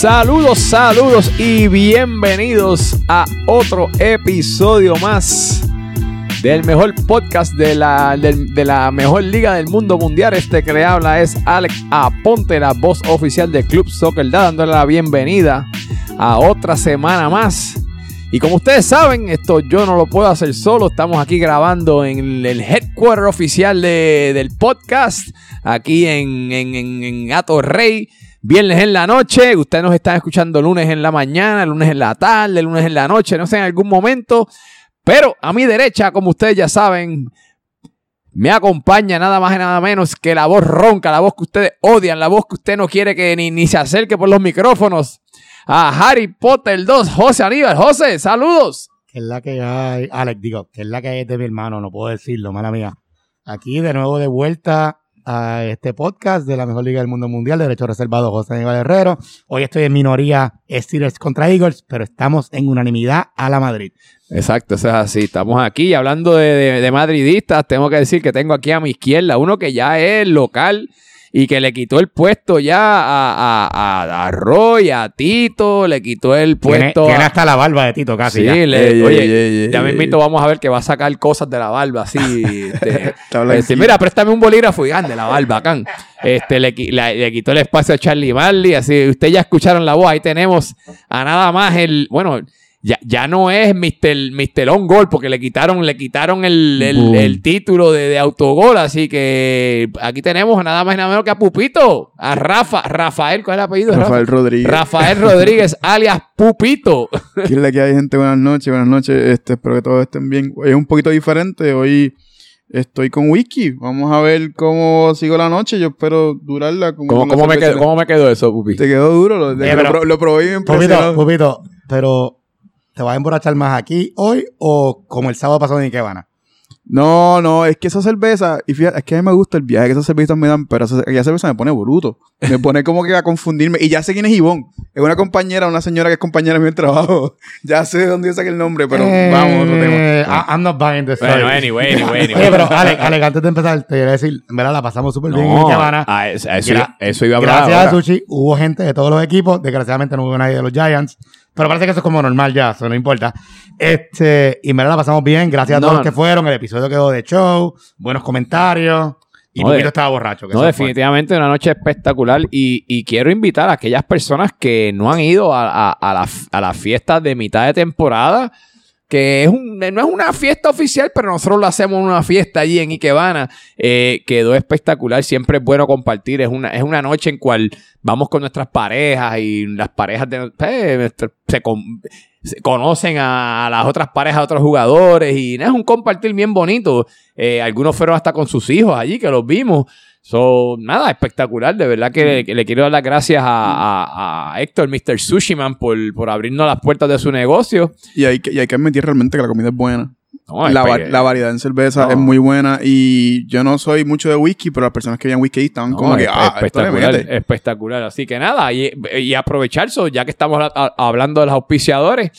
Saludos, saludos y bienvenidos a otro episodio más del mejor podcast de la, de la mejor liga del mundo mundial. Este que le habla es Alex Aponte, la voz oficial de Club Soccer, dándole la bienvenida a otra semana más. Y como ustedes saben, esto yo no lo puedo hacer solo. Estamos aquí grabando en el headquarter oficial del podcast, aquí en, en, en, en Ato Rey viernes en la noche, ustedes nos están escuchando lunes en la mañana, lunes en la tarde, lunes en la noche, no sé, en algún momento. Pero a mi derecha, como ustedes ya saben, me acompaña nada más y nada menos que la voz ronca, la voz que ustedes odian, la voz que usted no quiere que ni, se acerque por los micrófonos. A Harry Potter 2, José Aníbal. José, saludos. Que es la que hay, Alex, digo, que es la que hay de mi hermano, no puedo decirlo, mala mía. Aquí de nuevo de vuelta a este podcast de la mejor liga del mundo mundial, Derecho Reservado José Aníbal Herrero. Hoy estoy en minoría Steelers contra Eagles, pero estamos en unanimidad a la Madrid. Exacto, eso es así. Estamos aquí hablando de, de madridistas. Tengo que decir que tengo aquí a mi izquierda uno que ya es local y que le quitó el puesto ya a, a, a, Roy, a Tito, le quitó el puesto. Tiene, hasta la barba de Tito casi. Sí, le, oye, ya me invito, vamos a ver que va a sacar cosas de la barba, así. Este, este, mira, préstame un bolígrafo y ande la barba, can. Este, le, le, quitó el espacio a Charlie Marley, así. Ustedes ya escucharon la voz, ahí tenemos a nada más el, bueno, ya, ya no es Mr. Mr. On Goal, porque le quitaron, le quitaron el, el, el título de, de, autogol. Así que aquí tenemos nada más y nada menos que a Pupito, a Rafa, Rafael, ¿cuál es el apellido? Rafael Rodríguez. Rafael Rodríguez, alias Pupito. ¿Qué es la que hay, gente? Buenas noches, buenas noches. Este, espero que todos estén bien. Hoy es un poquito diferente. Hoy estoy con Wiki. Vamos a ver cómo sigo la noche. Yo espero durarla. Con ¿Cómo, cómo me, quedó, ¿Cómo me quedó eso, Pupi? Te quedó duro. Lo, eh, pero, lo, lo probé bien Pupito, Pupito, pero ¿Te vas a emborrachar más aquí hoy o como el sábado pasado en Ikebana? No, no, es que esa cerveza, y fíjate, es que a mí me gusta el viaje que esas cervezas me dan, pero esa, esa cerveza me pone bruto. Me pone como que a confundirme. Y ya sé quién es Ivonne. Es una compañera, una señora que es compañera mío en trabajo. Ya sé de dónde yo saqué el nombre, pero eh, vamos, otro tema. I'm not buying this. Bueno, anyway, anyway, anyway. Oye, pero Alex, Alex, antes de empezar, te voy a decir, en verdad la pasamos súper bien en Ikebana. Ah, eso, eso, eso, iba a hablar Gracias ahora. a Sushi, hubo gente de todos los equipos. Desgraciadamente no hubo nadie de los Giants. Pero parece que eso es como normal ya, eso no importa. Este, y me la pasamos bien, gracias a todos No, los que fueron. El episodio quedó de show, buenos comentarios. Y No, Pupito de- estaba borracho. que No, fue. definitivamente una noche espectacular y, y quiero invitar a aquellas personas que no han ido a, a, a la, a la fiesta de mitad de temporada, que es un, no es una fiesta oficial, pero nosotros lo hacemos una fiesta allí en Ikebana. Eh, quedó espectacular, siempre es bueno compartir, es una, es una noche en cual vamos con nuestras parejas y las parejas de, eh, se, con- se conocen a, a las otras parejas de otros jugadores y es un compartir bien bonito. Eh, algunos fueron hasta con sus hijos allí, que los vimos. So, nada, espectacular. De verdad que, que le quiero dar las gracias a, a- a Héctor, Mr. Sushiman, por, por abrirnos las puertas de su negocio. Y hay, que, y hay que admitir realmente que la comida es buena. No, la, va- la variedad en cerveza No. es muy buena. Y yo no soy mucho de whisky, pero las personas que veían whisky estaban no, como que, ah, espectacular, espectacular. Así que nada, y, y aprovechar, so, ya que estamos a- hablando de los auspiciadores,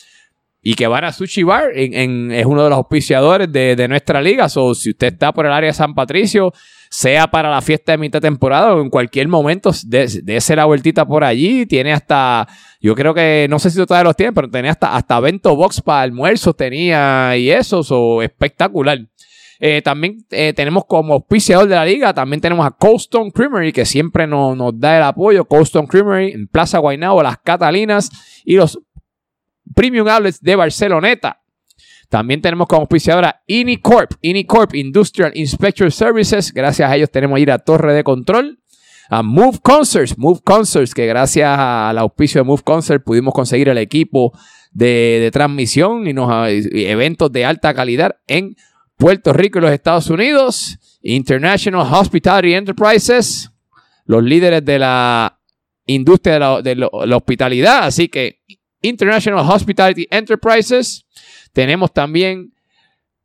y que van a Sushi Bar, en, en- es uno de los auspiciadores de, de nuestra liga. So, si usted está por el área de San Patricio, sea para la fiesta de mitad de temporada o en cualquier momento, dése la vueltita por allí. Tiene hasta, yo creo que, no sé si todavía los tiene, pero tenía hasta, hasta Bento Box para almuerzos, tenía y eso, so, espectacular. Eh, también eh, tenemos como auspiciador de la liga, también tenemos a Cold Stone Creamery, que siempre nos, nos da el apoyo. Cold Stone Creamery en Plaza Guaynabo, Las Catalinas y los Premium Outlets de Barceloneta. También tenemos como auspiciadora Inicorp, Inicorp Industrial Inspector Services. Gracias a ellos tenemos ir a Torre de Control. A Move Concerts, Move Concerts, que gracias al auspicio de Move Concert pudimos conseguir el equipo de, transmisión y, nos, eventos de alta calidad en Puerto Rico y los Estados Unidos. International Hospitality Enterprises, los líderes de la industria de la hospitalidad. Así que International Hospitality Enterprises. Tenemos también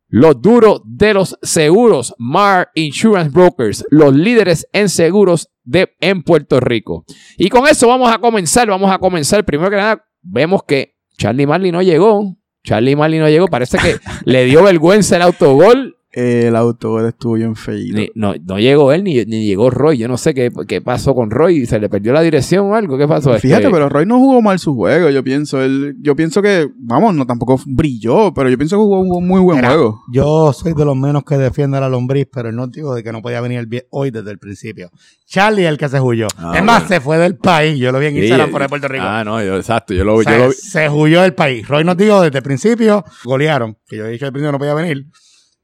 los duros de los seguros, Mar Insurance Brokers, los líderes en seguros de, en Puerto Rico. Y con eso vamos a comenzar, vamos a comenzar. Primero que nada, vemos que Charlie Marley no llegó. Charlie Marley no llegó, parece que le dio vergüenza el autogol el auto estuvo bien feíto. Ni- no, no llegó él ni, ni llegó Roy. Yo no sé qué, qué pasó con Roy. ¿Se le perdió la dirección o algo? ¿Qué pasó? Fíjate, Este, pero Roy no jugó mal su juego, yo pienso. Él, yo pienso que, vamos, no tampoco brilló, pero yo pienso que jugó un muy buen Mira, juego. Yo soy de los menos que defiende a la lombriz, pero no digo de que no podía venir el hoy desde el principio. Charlie es el que se huyó. Ah, es más, bueno. se fue del país. Yo lo vi en sí, Instagram por ahí, Puerto Rico. Ah, no, yo- exacto. Yo lo, O sea, yo lo vi. Se huyó del país. Roy nos dijo desde el principio, golearon, que yo he dicho al principio no podía venir.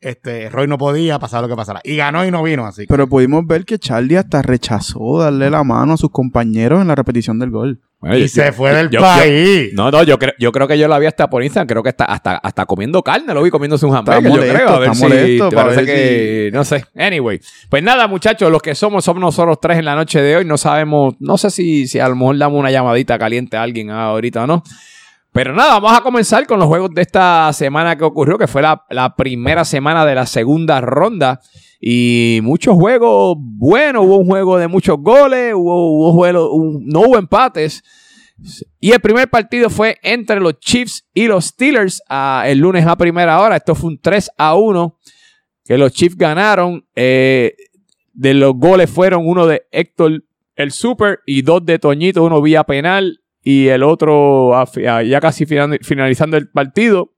Este, Roy no podía, pasar lo que pasara. Y ganó y no vino, así que. Pero pudimos ver que Charlie hasta rechazó darle la mano a sus compañeros en la repetición del gol. Bueno, y yo- se fue del yo- yo- país. No, no, yo creo, yo creo que yo lo había hasta por Instagram. Creo que está hasta, hasta comiendo carne. Lo vi comiéndose un hamburger, yo molesto, creo. A ver está si molesto te parece ver que... No sé. Anyway. Pues nada, muchachos. Los que somos, somos nosotros tres en la noche de hoy. No sabemos... No sé si, si a lo mejor damos una llamadita caliente a alguien ahorita o no. Pero nada, vamos a comenzar con los juegos de esta semana que ocurrió, que fue la, primera semana de la segunda ronda. Y muchos juegos buenos, hubo un juego de muchos goles, hubo, un- no hubo empates. Y el primer partido fue entre los Chiefs y los Steelers el lunes a primera hora. Esto fue un 3 a 1 que los Chiefs ganaron. Eh, de los goles fueron uno de Héctor el Super y dos de Toñito, uno vía penal y el otro a a- ya casi final- finalizando el partido.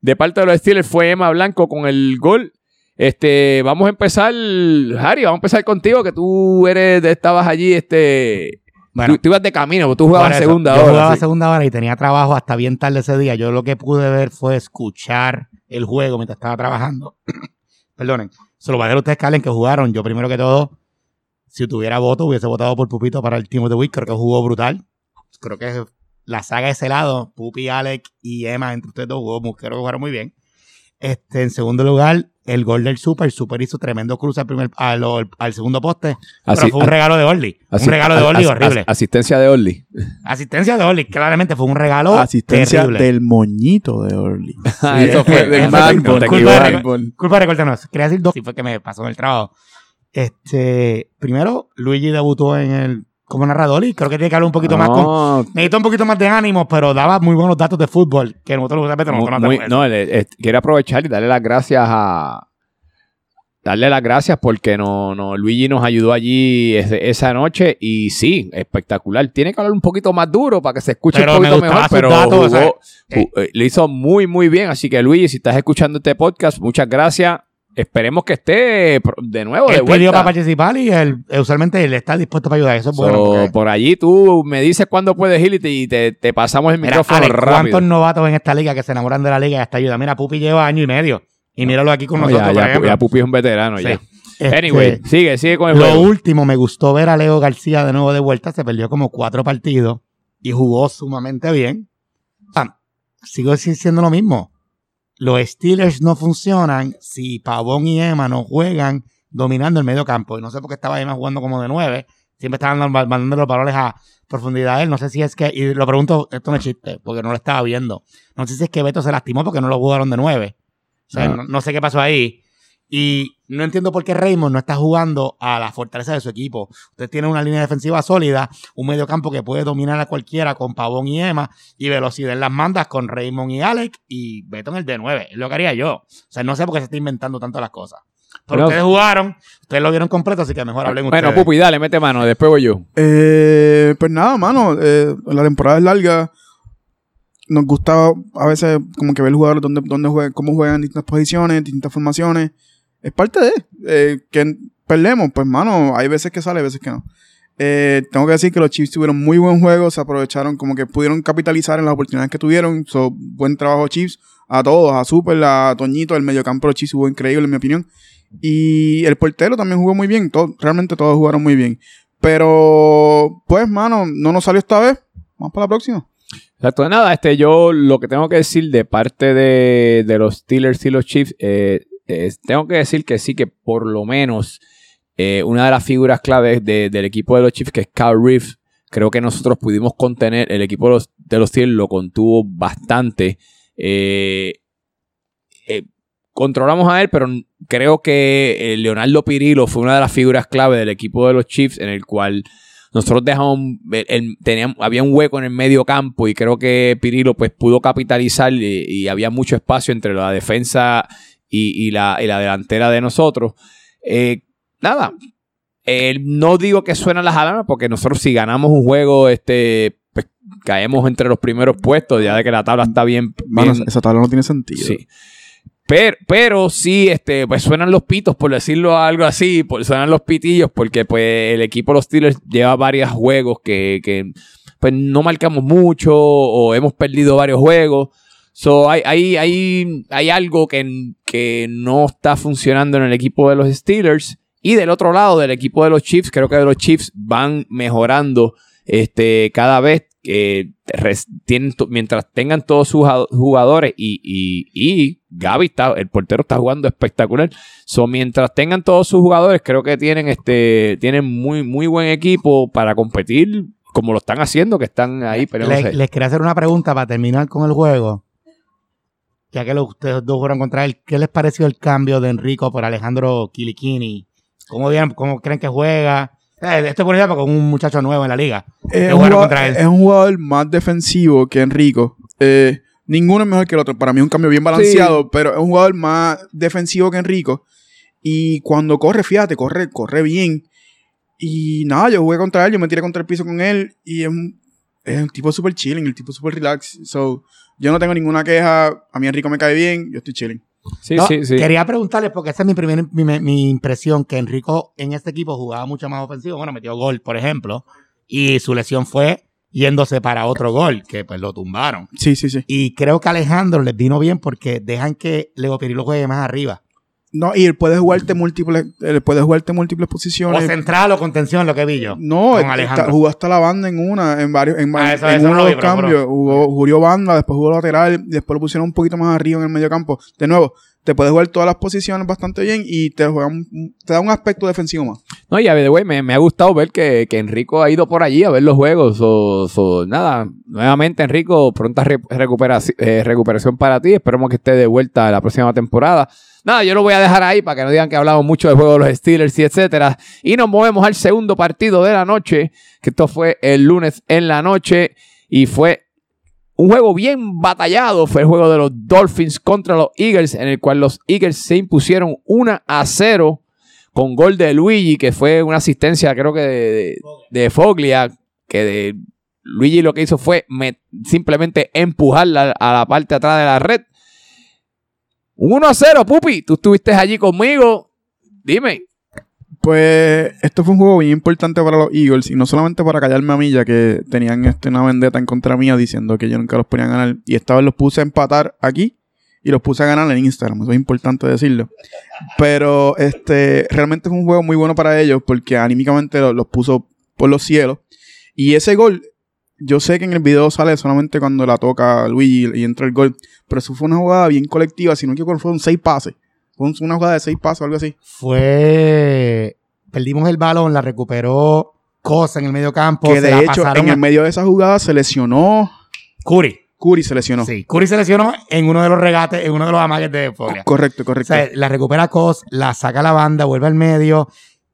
De parte de los Steelers fue Emma Blanco con el gol. Este, vamos a empezar, Harry, vamos a empezar contigo, que tú eres, estabas allí, este, Bueno, tú, tú ibas de camino, tú jugabas eso, segunda yo hora. jugaba sí. segunda hora y tenía trabajo hasta bien tarde ese día. Yo lo que pude ver fue escuchar el juego mientras estaba trabajando. Perdonen. Se lo voy a dejar a ustedes, Calen, que jugaron. Yo, primero que todo, si tuviera voto, hubiese votado por Pupito para el Team of the Week. Creo que jugó brutal. Creo que la saga de ese lado, Pupi, Alec y Emma, entre ustedes dos, jugó, creo que jugaron muy bien. Este, en segundo lugar, el gol del Super. El Super hizo tremendo cruce al, primer, al, al segundo poste. Así- pero fue un regalo de Orly. Así- un regalo de Orly as- horrible. as- asistencia de Orly. Asistencia de Orly, claramente fue un regalo Asistencia terrible. del moñito de Orly. Ah, eso fue eh, del culpa de-. Culpa de. Quería decir dos. Sí fue que me pasó en el trabajo. Este, primero, Luigi debutó en el como narrador y creo que tiene que hablar un poquito más con... Necesita un poquito más de ánimo, pero daba muy buenos datos de fútbol que nosotros no muy- no, le- eh, quiero aprovechar y darle las gracias a. Darle las gracias porque no, no, Luigi nos ayudó allí esa noche y sí, espectacular. Tiene que hablar un poquito más duro para que se escuche Pero un poquito mejor, pero datos, o sea, eh, le hizo muy, muy bien. Así que Luigi, si estás escuchando este podcast, muchas gracias. Esperemos que esté de nuevo, de Él pidió para participar y él, eh, usualmente él está dispuesto para ayudar. Eso es bueno. Porque- por allí tú me dices cuándo puedes ir y te, y te- te pasamos el Mira, micrófono Alex, rápido. ¿cuántos novatos en esta liga que se enamoran de la liga y esta ayuda? Mira, Pupi lleva año y medio. Y míralo aquí con No, nosotros, ya, Pupi es un veterano Sí. ya. Este, Anyway, sigue, sigue con el Lo juego. último, me gustó ver a Leo García de nuevo de vuelta. Se perdió como cuatro partidos y jugó sumamente bien. Ah, sigo siendo lo mismo. Los Steelers no funcionan si Pavón y Emma no juegan dominando el medio campo. Y no sé por qué estaba Emma jugando como de nueve. Siempre estaban dando- mandando los balones a profundidad a él. No sé si es que, y lo pregunto, esto no es chiste, porque no lo estaba viendo. No sé si es que Beto se lastimó porque no lo jugaron de nueve. O sea, Ah. no, no sé qué pasó ahí. Y no entiendo por qué Raymond no está jugando a la fortaleza de su equipo. Usted tiene una línea defensiva sólida, un medio campo que puede dominar a cualquiera con Pavón y Emma, y velocidad en las mandas con Raymond y Alex, y Beto en el de 9. Es lo que haría yo. O sea, no sé por qué se está inventando tanto las cosas. Pero Bueno. ustedes jugaron, ustedes lo vieron completo, así que mejor hablen Bueno, ustedes. Pupi, dale, mete mano, después voy yo. Eh, pues nada, mano. eh, la temporada es larga. Nos gusta a veces como que ver jugadores donde, donde juegan, cómo juegan en distintas posiciones, distintas formaciones. Es parte de eh, que perdemos, pues mano, hay veces que sale, hay veces que no. Eh, tengo que decir que los Chiefs tuvieron muy buen juego, se aprovecharon, como que pudieron capitalizar en las oportunidades que tuvieron. So, buen trabajo Chiefs, a todos, a Super, a Toñito, el mediocampo de los Chiefs jugó increíble en mi opinión. Y el portero también jugó muy bien, todo- realmente todos jugaron muy bien. Pero, pues, mano, no nos salió esta vez. Vamos para la próxima. Exacto, nada, este, yo lo que tengo que decir de parte de, de los Steelers y los Chiefs, eh, es- tengo que decir que sí, que por lo menos eh, una de las figuras claves de- del equipo de los Chiefs, que es Carl Reeves, creo que nosotros pudimos contener, el equipo de los, de los Steelers lo contuvo bastante. Eh, eh, controlamos a él, pero creo que eh, Leonardo Pirillo fue una de las figuras clave del equipo de los Chiefs en el cual nosotros dejamos, el- había un hueco en el medio campo y creo que Pirillo pues pudo capitalizar y, y había mucho espacio entre la defensa y, y la, y la delantera de nosotros. Eh, nada, eh, no digo que suenan las alarmas porque nosotros si ganamos un juego, este, pues caemos entre los primeros puestos ya de que la tabla está bien, Mano, bien- esa tabla no tiene sentido. Sí. Pero, pero sí, este, pues suenan los pitos, por decirlo algo así, por, suenan los pitillos, porque pues el equipo de los Steelers lleva varios juegos que, que, pues no marcamos mucho o hemos perdido varios juegos. So, hay, hay, hay, hay algo que, que no está funcionando en el equipo de los Steelers. Y del otro lado, del equipo de los Chiefs, creo que los Chiefs van mejorando este, cada vez que res- tienen mientras tengan todos sus jugado- jugadores y, y, y Gaby está, el portero está jugando espectacular. So, mientras tengan todos sus jugadores, creo que tienen este, tienen muy, muy buen equipo para competir, como lo están haciendo, que están ahí, pero Le- les quería hacer una pregunta para terminar con el juego. Ya que los, ustedes dos jugaron contra él, ¿qué les pareció el cambio de Enrico por Alejandro Kilikini? ¿Cómo, cómo creen que juega? Esto por ejemplo con un muchacho nuevo en la liga. Es un, jugaron jugador, contra él. es un jugador más defensivo que Enrico. Eh, ninguno es mejor que el otro. Para mí es un cambio bien balanceado, pero es un jugador más defensivo que Enrico. Y cuando corre, fíjate, corre, corre bien. Y nada, yo jugué contra él, yo me tiré contra el piso con él. Y es un, es un tipo súper chilling, el tipo súper relax. So, yo no tengo ninguna queja. A mí Enrico me cae bien, yo estoy chilling. Sí, No, sí, sí. Quería preguntarles, porque esa es mi, primera, mi, mi impresión, que Enrico en este equipo jugaba mucho más ofensivo. Bueno, metió gol, por ejemplo, y su lesión fue yéndose para otro gol, que pues lo tumbaron. Sí, sí, sí. Y creo que a Alejandro les vino bien porque dejan que Leo Pirillo juegue más arriba. No, y él puede jugarte múltiples, él puede jugarte múltiples O posiciones. central o contención, lo que vi yo. No, con está- jugó hasta la banda en una, en varios, en, Ah, eso- en eso no uno de vi, los pero- cambios. pero- Jugó, jugó banda, después jugó lateral, después lo pusieron un poquito más arriba en el medio campo. De nuevo, te puedes jugar todas las posiciones bastante bien y te, juega un- da un aspecto defensivo más. No, y a ver, güey, me, ha gustado ver que, que Enrico ha ido por allí a ver los juegos. O, nada, nuevamente, Enrico, pronta eh, recuperación para ti. Esperemos que esté de vuelta la próxima temporada. Nada, yo lo voy a dejar ahí para que no digan que hablamos mucho del juego de los Steelers y etcétera. Y nos movemos al segundo partido de la noche, que esto fue el lunes en la noche y fue un juego bien batallado. Fue el juego de los Dolphins contra los Eagles, en el cual los Eagles se impusieron 1 a 0 con gol de Luigi, que fue una asistencia, creo que de, Foglia, que de Luigi lo que hizo fue simplemente empujarla a la parte atrás de la red. Un 1 a 0, Pupi. Tú estuviste allí conmigo. Dime. Pues esto fue un juego bien importante para los Eagles y no solamente para callarme a mí, ya que tenían este, una vendetta en contra mía diciendo que yo nunca los ponía a ganar. Y esta vez los puse a empatar aquí y los puse a ganar en Instagram. Eso es importante decirlo. Pero este realmente fue un juego muy bueno para ellos porque anímicamente lo- los puso por los cielos. Y ese gol, yo sé que en el video sale solamente cuando la toca Luigi y entra el gol. Pero eso fue una jugada bien colectiva, si no equivoco, fueron seis pases. Fue un- una jugada de seis pases o algo así. Fue. Perdimos el balón, la recuperó Cosa en el medio campo. Que de hecho, en a el medio de esa jugada se lesionó. Curry. Curry se lesionó. Sí, Curry se lesionó en uno de los regates, en uno de los amagues de Foglia. Correcto, O correcto. sea, la recupera Cos, la saca a la banda, vuelve al medio,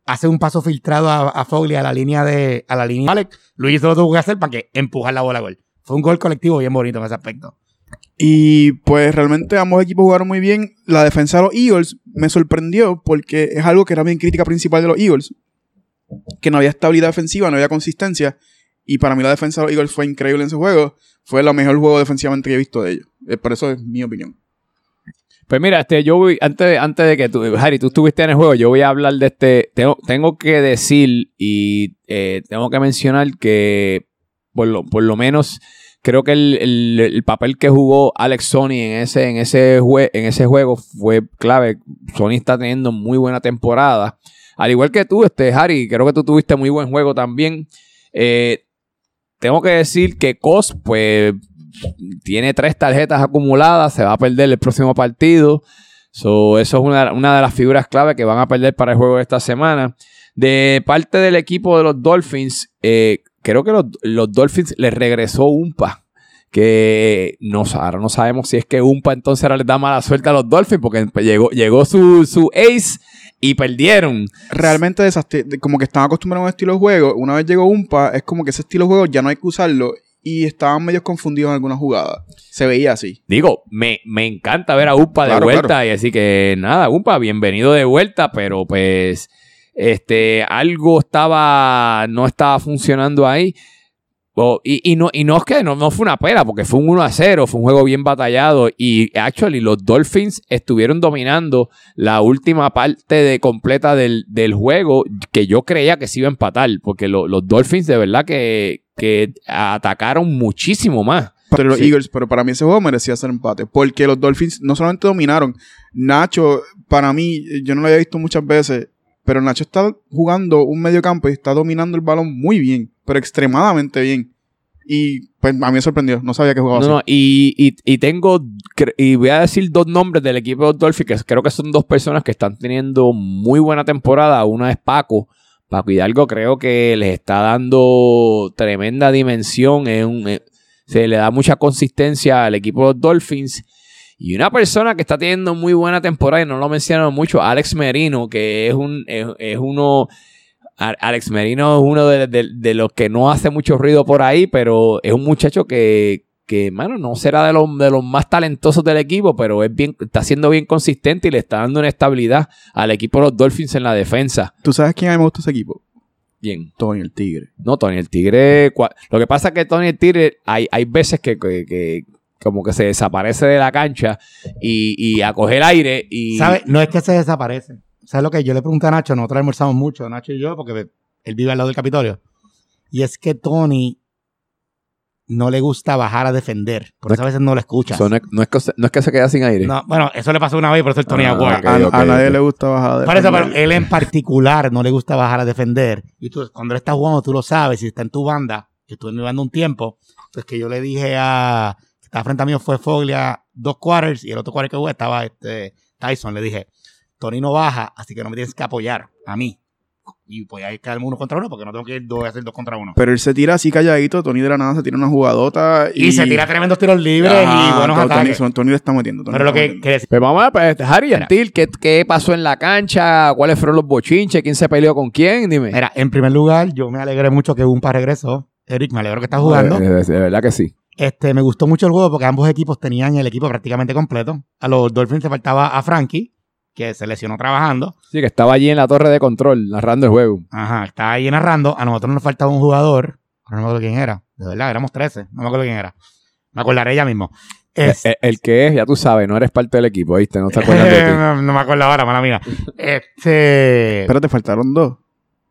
hace un paso filtrado a, a Foglia a la línea de a la línea Alex. Luigi solo tuvo que hacer para que empujar la bola a gol. Fue un gol colectivo bien bonito en ese aspecto. Y pues realmente ambos equipos jugaron muy bien. La defensa de los Eagles me sorprendió porque es algo que era mi crítica principal de los Eagles. Que no había estabilidad defensiva, no había consistencia. Y para mí la defensa de los Eagles fue increíble en ese juego. Fue el mejor juego defensivamente que he visto de ellos. Eh, Por eso es mi opinión. Pues mira, este, yo voy, antes, antes de que tú, Harry, tú estuviste en el juego, yo voy a hablar de este, tengo, tengo que decir y eh, tengo que mencionar que por lo, por lo menos creo que el, el- el papel que jugó Alex Sony en ese, en, ese jue- en ese juego fue clave. Sony está teniendo muy buena temporada. Al igual que tú, este, Harry, creo que tú tuviste muy buen juego también. Eh, tengo que decir que Cos, pues, tiene tres tarjetas acumuladas, se va a perder el próximo partido. So, eso es una, una de las figuras clave que van a perder para el juego de esta semana. De parte del equipo de los Dolphins, eh, creo que los, los Dolphins les regresó Umpa, que no, ahora no sabemos si es que Umpa entonces ahora les da mala suerte a los Dolphins porque llegó, llegó su, su ace y perdieron. Realmente como que estaban acostumbrados a un estilo de juego. Una vez llegó Umpa, es como que ese estilo de juego ya no hay que usarlo. Y estaban medio confundidos en algunas jugadas. Se veía así. Digo, me, me encanta ver a Umpa de Claro, vuelta claro. y así que nada, Umpa, bienvenido de vuelta, pero pues este algo estaba no estaba funcionando ahí. O- y, y no, y no es que no, no fue una pela, porque fue un 1 a 0, fue un juego bien batallado. Y actually, los Dolphins estuvieron dominando la última parte de, completa del, del juego que yo creía que se iba a empatar, porque lo- los Dolphins de verdad que, que atacaron muchísimo más. Pero los Sí. Eagles, pero para mí ese juego merecía ser empate. Porque los Dolphins no solamente dominaron. Nacho, para mí, yo no lo había visto muchas veces. Pero Nacho está jugando un medio campo y está dominando el balón muy bien. Pero extremadamente bien. Y pues a mí me sorprendió. No sabía que jugaba No, así. no, y, y- y tengo, y voy a decir dos nombres del equipo de los Dolphins, que creo que son dos personas que están teniendo muy buena temporada. Una es Paco. Paco Hidalgo creo que les está dando tremenda dimensión. un- eh, se le da mucha consistencia al equipo de los Dolphins. Y una persona que está teniendo muy buena temporada, y no lo mencionan mucho, Alex Merino, que es, un, es, es uno... Alex Merino es uno de, de- de los que no hace mucho ruido por ahí, pero es un muchacho que, que mano, no será de los, de los más talentosos del equipo, pero es bien, está siendo bien consistente y le está dando una estabilidad al equipo de los Dolphins en la defensa. ¿Tú sabes quién a mí me gusta ese equipo? Bien. Tony el Tigre. No, Tony el Tigre. Lo que pasa es que Tony el Tigre, hay, hay veces que, que- que como que se desaparece de la cancha y, y a coger aire y. ¿Sabes? No es que se desaparece. ¿Sabes lo que yo le pregunté a Nacho? Nosotros almorzamos mucho, Nacho y yo, porque él vive al lado del Capitolio. Y es que Tony no le gusta bajar a defender. Por eso a veces no lo escuchas. So, no, es, no es que se, no es que se queda sin aire. No, bueno, eso le pasó una vez, por eso el Tony Ah, Aguar. a, a ok, nadie le gusta bajar de Por eso, pero él en particular no le gusta bajar a defender. Y tú, cuando él está jugando, tú lo sabes, si está en tu banda, que estuve en mi banda un tiempo, pues que yo le dije a, estaba frente a mí fue Foglia dos quarters y el otro quarter que jugué estaba este Tyson. Le dije, Tony no baja, así que no me tienes que apoyar a mí. Y pues ahí caerme uno contra uno, porque no tengo que ir dos, hacer dos contra uno. Pero él se tira así calladito, Tony de la nada se tira una jugadota y, Y, se tira tremendos tiros libres Ajá, y buenos ataques. Tony, Tony le está metiendo. Tony Pero lo que quiere decir, Pues vamos a ver, Harry Antil, ¿qué, ¿qué pasó en la cancha? ¿Cuáles fueron los bochinches? ¿Quién se peleó con quién? Dime. mira, en primer lugar, yo me alegré mucho que Umpa regresó. Eric, me alegro que estás jugando. Eh, De, de verdad que sí. Este, me gustó mucho el juego porque ambos equipos tenían el equipo prácticamente completo. A los Dolphins le faltaba a Frankie, que se lesionó trabajando. Sí, que estaba allí en la torre de control, narrando el juego. Ajá, está ahí narrando. A nosotros nos faltaba un jugador. No me acuerdo quién era. De verdad, éramos 13. No me acuerdo quién era. Me acordaré ya mismo. Es- El, el que es, ya tú sabes, no eres parte del equipo, ¿viste? No te acuerdas de ti. no, no me acuerdo ahora, mala mía. Este. Pero te faltaron dos.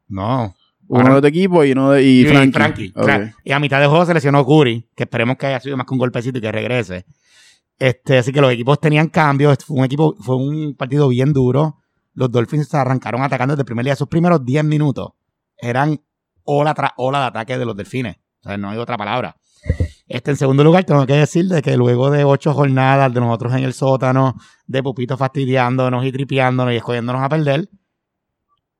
no. Uno Ahora- de tu equipo y uno de y Frankie. Frankie. Ok. Fra- Y a mitad de juego se lesionó Curry, que esperemos que haya sido más que un golpecito y que regrese. Este, así que los equipos tenían cambios. Fue un equipo, fue un partido bien duro. Los Dolphins se arrancaron atacando desde el primer día. Sus primeros 10 minutos eran ola tras ola de ataque de los delfines. O sea, no hay otra palabra. Este, en segundo lugar, tengo que decir de que luego de ocho jornadas de nosotros en el sótano, de Pupito fastidiándonos y tripeándonos y escogiéndonos a perder,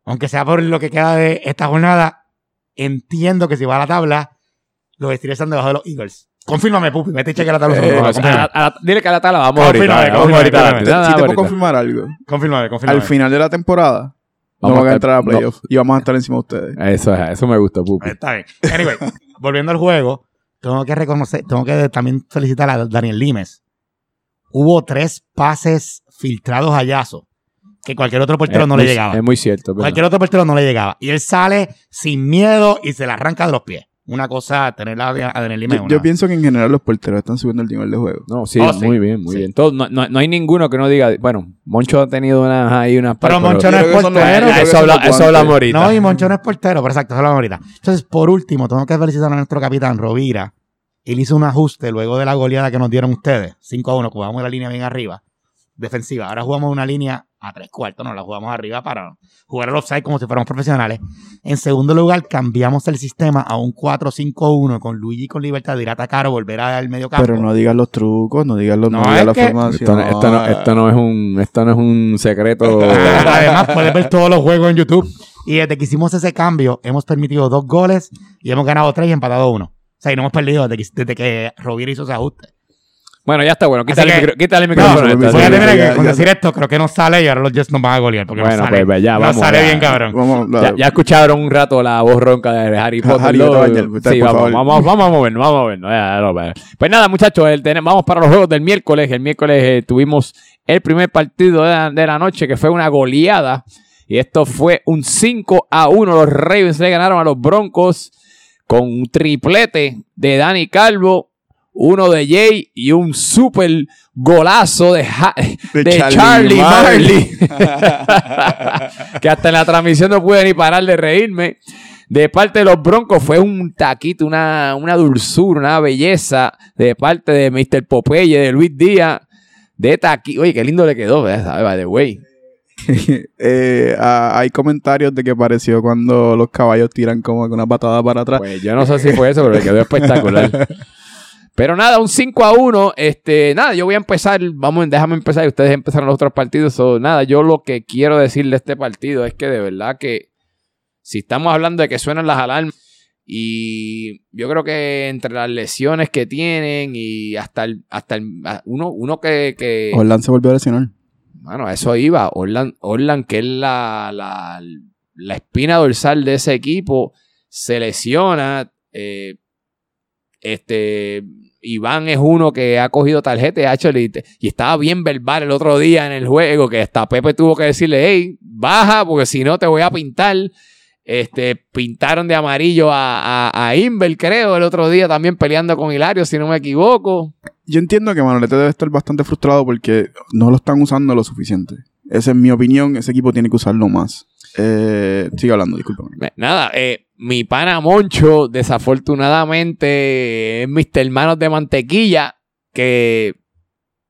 aunque sea por lo que queda de esta jornada, entiendo que si va a la tabla, los Steelers están debajo de los Eagles. Confírmame, Pupi, mete y cheque la tabla. Eh, confírmame, a la- a la- dile que a la tabla vamos Confírmame, ahorita. Vamos confírmame, ahorita. confírmame. Te- Nada, sí te puedo confirmar algo. confírmame, confírmame. Al final de la temporada no Vamos van a a entrar a playoffs y vamos a estar encima de ustedes. Eso, es- eso me gusta, Pupi. Está bien. Anyway, volviendo al juego, tengo que reconocer, tengo que también felicitar a Daniel Limes. Hubo tres pases filtrados a Yazo que cualquier otro portero Es no le llegaba. Es muy cierto. verdad. Cualquier otro portero no le llegaba. Y él sale sin miedo y se la arranca de los pies. Una cosa, tener a, a Daniel Limes. Yo, yo pienso que en general los porteros están subiendo el nivel de juego. No, sí, Oh, sí. muy bien, muy Sí. bien. Todo, no, no- no hay ninguno que no diga, bueno, Moncho ha tenido unas ahí unas Pero Moncho no es los- portero. eso, habla, eso guantes. hablamos ahorita. No, y Moncho no es portero, pero exacto, eso hablamos ahorita. Entonces, por último, tengo que felicitar a nuestro capitán, Rovira. Él hizo un ajuste luego de la goleada que nos dieron ustedes, 5 a 1, jugamos la línea bien arriba, defensiva. Ahora jugamos una línea a tres cuartos, no la jugamos arriba para jugar el offside como si fuéramos profesionales. En segundo lugar, cambiamos el sistema a un 4-5-1 con Luigi con libertad de ir a atacar o volver al medio campo. Pero no digas los trucos, no digas los No, no, digas es la que- formación. Esto, no- esto no, esto no es un, esto no es un secreto. Además, puedes ver todos los juegos en YouTube. Y desde que hicimos ese cambio, hemos permitido dos goles y hemos ganado tres y empatado uno. O sea, y no hemos perdido desde que, desde que Rovira hizo ese ajuste. Bueno, ya está bueno. Quítale, el, micro- quítale el No, micrófono. no, no, tener que con decir esto, creo que no sale y ahora los Jets nos van a golear. Porque Bueno, no sale, pues, ya, no vamos, sale ya. bien, cabrón. Vamos, la- Ya, ya escucharon un rato la voz ronca de Harry Potter. Harry, ¿no? bañar, vete, sí, vamos, vamos, vamos a movernos, vamos a movernos. Ya, no, pues nada, muchachos, el tenem- vamos para los juegos del miércoles. El miércoles eh, tuvimos el primer partido de la, de la noche, que fue una goleada. Y esto fue un 5 a 1. Los Ravens le ganaron a los Broncos con un triplete de Dani Calvo, uno de Jay y un super golazo de, Ja- De de Charlie Charlie, Marley. Marley. que hasta en la transmisión no pude ni parar de reírme. De parte de los Broncos fue un taquito, una, una dulzura, una belleza de parte de Mr. Popeye, de Luis Díaz. De taquito. Oye, qué lindo le quedó, ¿verdad? By the way. Eh, ah, hay comentarios de que pareció cuando los caballos tiran como una patada para atrás. Pues yo no sé si fue eso, pero le quedó espectacular. Pero nada, un 5 a 1. Este, nada, yo voy a empezar. Vamos, déjame empezar y ustedes empezaron los otros partidos. So, nada, yo lo que quiero decir de este partido es que de verdad que si estamos hablando de que suenan las alarmas y yo creo que entre las lesiones que tienen y hasta el, hasta el, uno, uno que, que se volvió a lesionar. bueno, a eso iba. Orlan, Orlan, que es la, la, la espina dorsal de ese equipo, se lesiona. eh, este, Iván es uno que ha cogido tarjeta actually, y, estaba bien verbal el otro día en el juego, que hasta Pepe tuvo que decirle, hey, baja, porque si no te voy a pintar. Este, pintaron de amarillo a, a, a Inver, creo, el otro día también peleando con Hilario, si no me equivoco. Yo entiendo que Manolete debe estar bastante frustrado porque no lo están usando lo suficiente. Esa es mi opinión. Ese equipo tiene que usarlo más. Eh, sigue hablando, discúlpame. Nada, eh, mi pana Moncho, desafortunadamente, es Mr. Manos de Mantequilla, que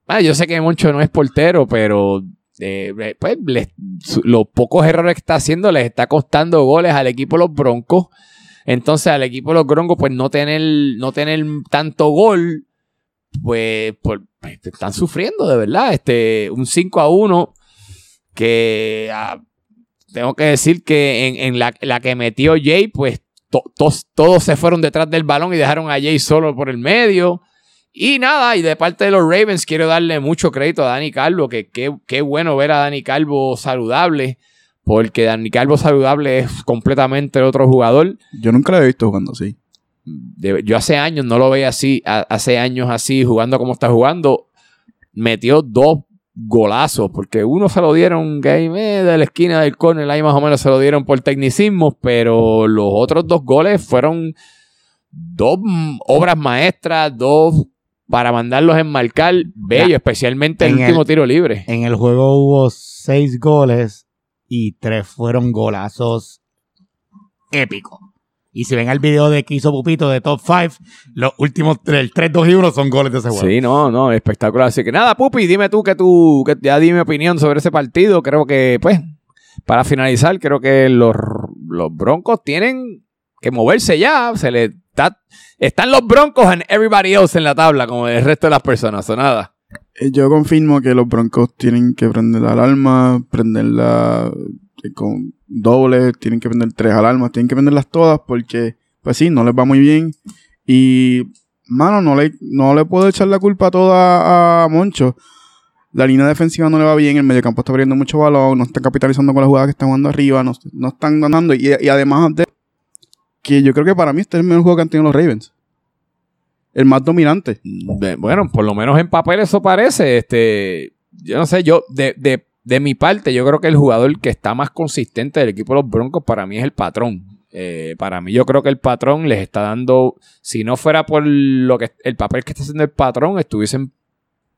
ah, yo sé que Moncho no es portero, pero eh, eh, pues, los pocos errores que está haciendo les está costando goles al equipo los Broncos. Entonces, al equipo los Broncos, pues no tener, no tener tanto gol, pues, pues, están sufriendo de verdad. Este, un 5 a 1 que ah, tengo que decir que en, en la, la que metió Jay, pues to- tos- todos se fueron detrás del balón y dejaron a Jay solo por el medio. Y nada, y de parte de los Ravens quiero darle mucho crédito a Dani Calvo, que qué bueno ver a Dani Calvo saludable, porque Dani Calvo saludable es completamente otro jugador. Yo nunca lo había visto jugando así. Yo hace años no lo veía así, a- hace años así, jugando como está jugando. Metió dos golazos, porque uno se lo dieron game eh, de la esquina del corner, ahí más o menos se lo dieron por tecnicismo, pero los otros dos goles fueron dos obras maestras, dos para mandarlos a enmarcar, bello, Ya. especialmente En el- último tiro libre. En el juego hubo seis goles y tres fueron golazos épicos. Y si ven el video de que hizo Pupito de Top 5, los últimos tres, el 3, 2 y 1 son goles de ese juego. Sí, no, no, espectacular. Así que nada, Pupi, dime tú que tú, que ya di mi opinión sobre ese partido. Creo que, pues, para finalizar, creo que los, los Broncos tienen que moverse ya. Se le está, están los Broncos and everybody else en la tabla, como el resto de las personas, o nada. Eh, Yo confirmo que los Broncos tienen que prender la alarma, prenderla eh, con doble, tienen que prender tres alarmas, tienen que prenderlas todas porque, pues sí, no les va muy bien. Y, mano, no le, no le puedo echar la culpa toda a Moncho. La línea defensiva no le va bien, el mediocampo está perdiendo mucho balón, no están capitalizando con las jugadas que están jugando arriba, no, no están ganando. Y, y además de que yo creo que para mí este es el mejor juego que han tenido los Ravens. El más dominante. De- bueno, por lo menos en papel eso parece. Este, yo no sé, yo, de, de, de mi parte, yo creo que el jugador que está más consistente del equipo de los Broncos para mí es el patrón. Eh, para mí, yo creo que el patrón les está dando. Si no fuera por lo que el papel que está haciendo el patrón, estuviesen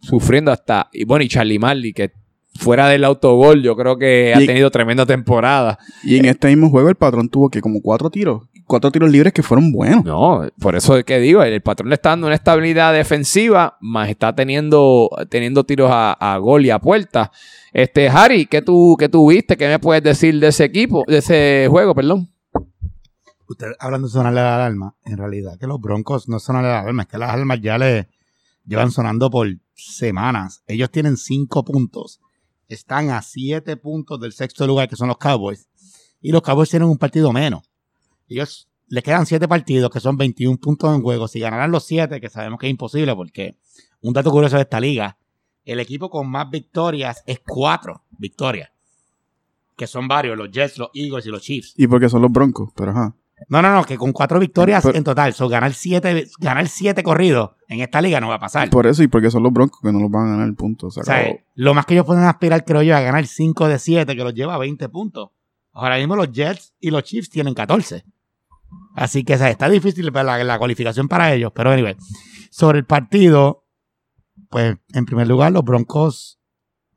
sufriendo hasta. Y bueno, y Charlie Marley, que fuera del autogol, yo creo que ha tenido tremenda temporada. Y en este mismo juego el patrón tuvo que como cuatro tiros. Cuatro tiros libres que fueron buenos. No, por eso es que digo, el, patrón le está dando una estabilidad defensiva, más está teniendo, teniendo tiros a, a gol y a puerta. Este, Harry, ¿qué tú, qué tú viste? ¿Qué me puedes decir de ese equipo, de ese juego, perdón? Ustedes hablan de sonarle la alarma. En realidad, que los Broncos no sonarle la alarma, es que las alarmas ya le llevan sonando por semanas. Ellos tienen cinco puntos. Están a siete puntos del sexto lugar, que son los Cowboys. Y los Cowboys tienen un partido menos. Ellos les quedan 7 partidos, que son 21 puntos en juego. Si ganaran los 7, que sabemos que es imposible, porque un dato curioso de esta liga, el equipo con más victorias es 4 victorias. Que son varios, los Jets, los Eagles y los Chiefs. Y porque son los broncos, pero ajá. No, no, no, que con 4 victorias Pero- en total, so, ganar 7 ganar siete corridos en esta liga no va a pasar. Por eso y porque son los broncos que no los van a ganar el punto. O sea, lo más que ellos pueden aspirar, creo yo, a ganar 5 de 7, que los lleva a 20 puntos. Ahora mismo los Jets y los Chiefs tienen 14. Así que está difícil la, la cualificación para ellos. Pero, anyway, sobre el partido, pues, en primer lugar, los Broncos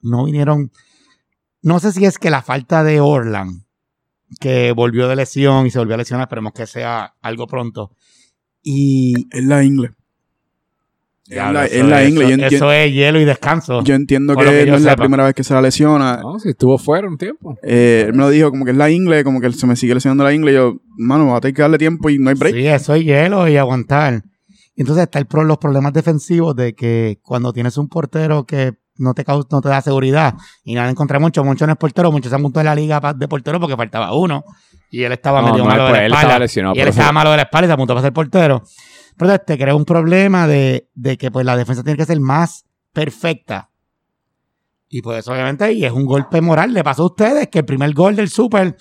no vinieron. No sé si es que la falta de Orland, que volvió de lesión y se volvió a lesionar, esperemos que sea algo pronto. Y. Es la ingle. Es Diablo, la, eso, es la eso- ingle. Yo, eso es hielo y descanso. yo entiendo que, lo que yo no es la primera vez que se la lesiona. No, si estuvo fuera un tiempo. Eh, él me lo dijo como que es la ingle, como que se me sigue lesionando la ingle. Y yo, mano, va a tener que darle tiempo y no hay break. Sí, eso es hielo y aguantar. Y Entonces está el pro- los problemas defensivos de que cuando tienes un portero que no te, cau- no te da seguridad y nada encontré mucho, mucho no es portero, muchos se han montado en la liga de portero porque faltaba uno y él estaba No, medio no, malo de pues, la él espalda. estaba lesionado, y él estaba malo de la espalda y se apuntó para ser portero. Pero te crea un problema de, de que pues la defensa tiene que ser más perfecta. Y pues obviamente, y es un golpe moral. Le pasó a ustedes que el primer gol del Super,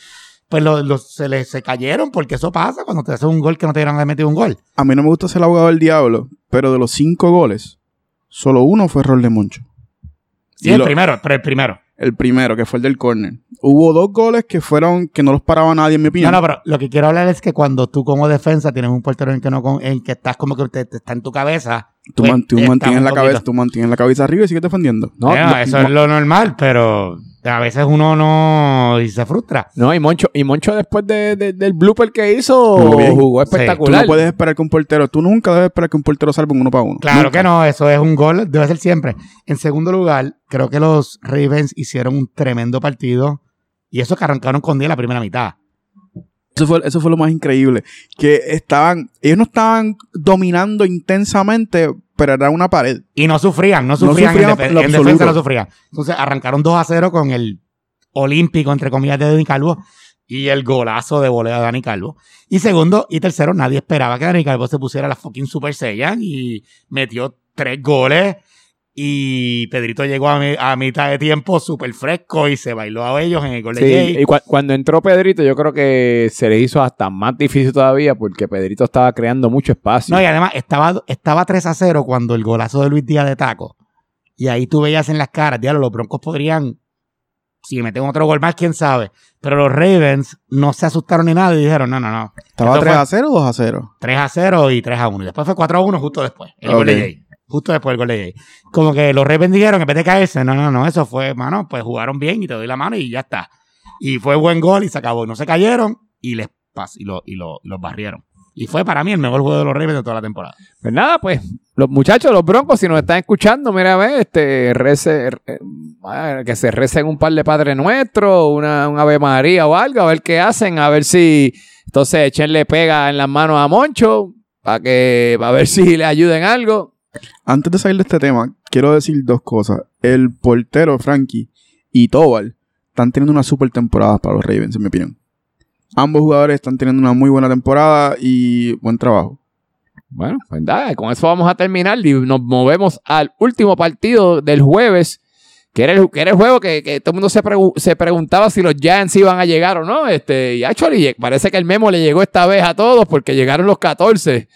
pues lo- lo- se les se cayeron porque eso pasa cuando te haces un gol que no te haber metido un gol. A mí no me gusta ser el abogado del diablo, pero de los cinco goles, solo uno fue error de Moncho. Sí, Y el lo- primero, pero el primero. El primero, que fue el del corner. Hubo dos goles que fueron, que no los paraba nadie, en mi No, opinión. no, pero lo que quiero hablar es que cuando tú como defensa tienes un portero en que no con- en que estás como que te, te está en tu cabeza. tú pues, man- tú estamos mantienes la cabeza, tú mantienes la cabeza arriba y sigues defendiendo. No, no, eso no, es lo normal, pero a veces uno no y se frustra. no, y Moncho, y Moncho después de- de- del blooper que hizo, Jugó bien. jugó Sí, tú espectacular. no puedes esperar que un portero, tú nunca debes esperar que un portero salve un uno para uno. Claro Nunca. que no, eso es un gol, debe ser siempre. En segundo lugar, creo que los Ravens hicieron un tremendo partido y eso que arrancaron con 10 la primera mitad. Eso fue, eso fue lo más increíble. Que estaban, ellos no estaban dominando intensamente, pero era una pared. Y no sufrían, no No sufrían, sufrían en, defensa no sufrían. Entonces arrancaron 2 a 0 con el olímpico, entre comillas, de Dani Calvo y el golazo de volea de Dani Calvo. Y segundo y tercero, nadie esperaba que Dani Calvo se pusiera la fucking Super Saiyan y metió tres goles. Y Pedrito llegó a, mi- a mitad de tiempo súper fresco y se bailó a ellos en el gol de Sí, y cua- cuando entró Pedrito, yo creo que se le hizo hasta más difícil todavía porque Pedrito estaba creando mucho espacio. No, y además estaba, estaba 3 a 0 cuando el golazo de Luis Díaz de taco. Y ahí tú veías en las caras, diablo, los Broncos podrían, si meten otro gol más, quién sabe. Pero los Ravens no se asustaron ni nada y dijeron, no, no, no. ¿Estaba Esto 3 fue a 0 o 2 a 0? 3 a 0 y 3 a 1. Y después fue 4 a 1 justo después. El gol de Ok. Jay. Justo después del gol de Jay. Como que los Ravens dijeron, en vez de caerse, no, no, no, eso fue, mano, pues jugaron bien y te doy la mano y ya está. Y fue buen gol y se acabó. No se cayeron y les pas y, lo, y, lo- los barrieron. Y fue para mí el mejor juego de los Ravens de toda la temporada. Pues nada, pues, los muchachos, los broncos, si nos están escuchando, mira, a ver, este, rece, eh, que se recen un par de Padre Nuestro, una, un Ave María o algo, a ver qué hacen, a ver si, entonces, echenle pega en las manos a Moncho, para que, a ver si le ayuden algo. Antes de salir de este tema, quiero decir dos cosas. El portero Frankie y Tobal están teniendo una super temporada para los Ravens, en mi opinión. Ambos jugadores están teniendo una muy buena temporada y buen trabajo. Bueno, pues nada, con eso vamos a terminar y nos movemos al último partido del jueves, que era el, juego que, todo el mundo se, se preguntaba si los Giants iban a llegar o no. Este, y actually, parece que el memo le llegó esta vez a todos porque llegaron los 14.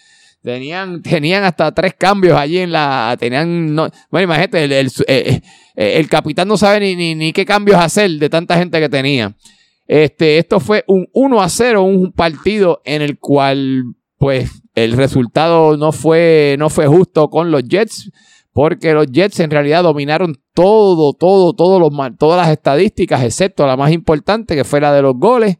Tenían, tenían hasta tres cambios allí en la. Tenían. no- bueno, imagínate, el, el- eh, eh, el capitán no sabe ni, ni, ni qué cambios hacer de tanta gente que tenía. Este, esto fue un 1 a 0, un partido en el cual, pues, el resultado no fue, no fue justo con los Jets, porque los Jets en realidad dominaron todo, todo, todo los, todas las estadísticas, excepto la más importante, que fue la de los goles.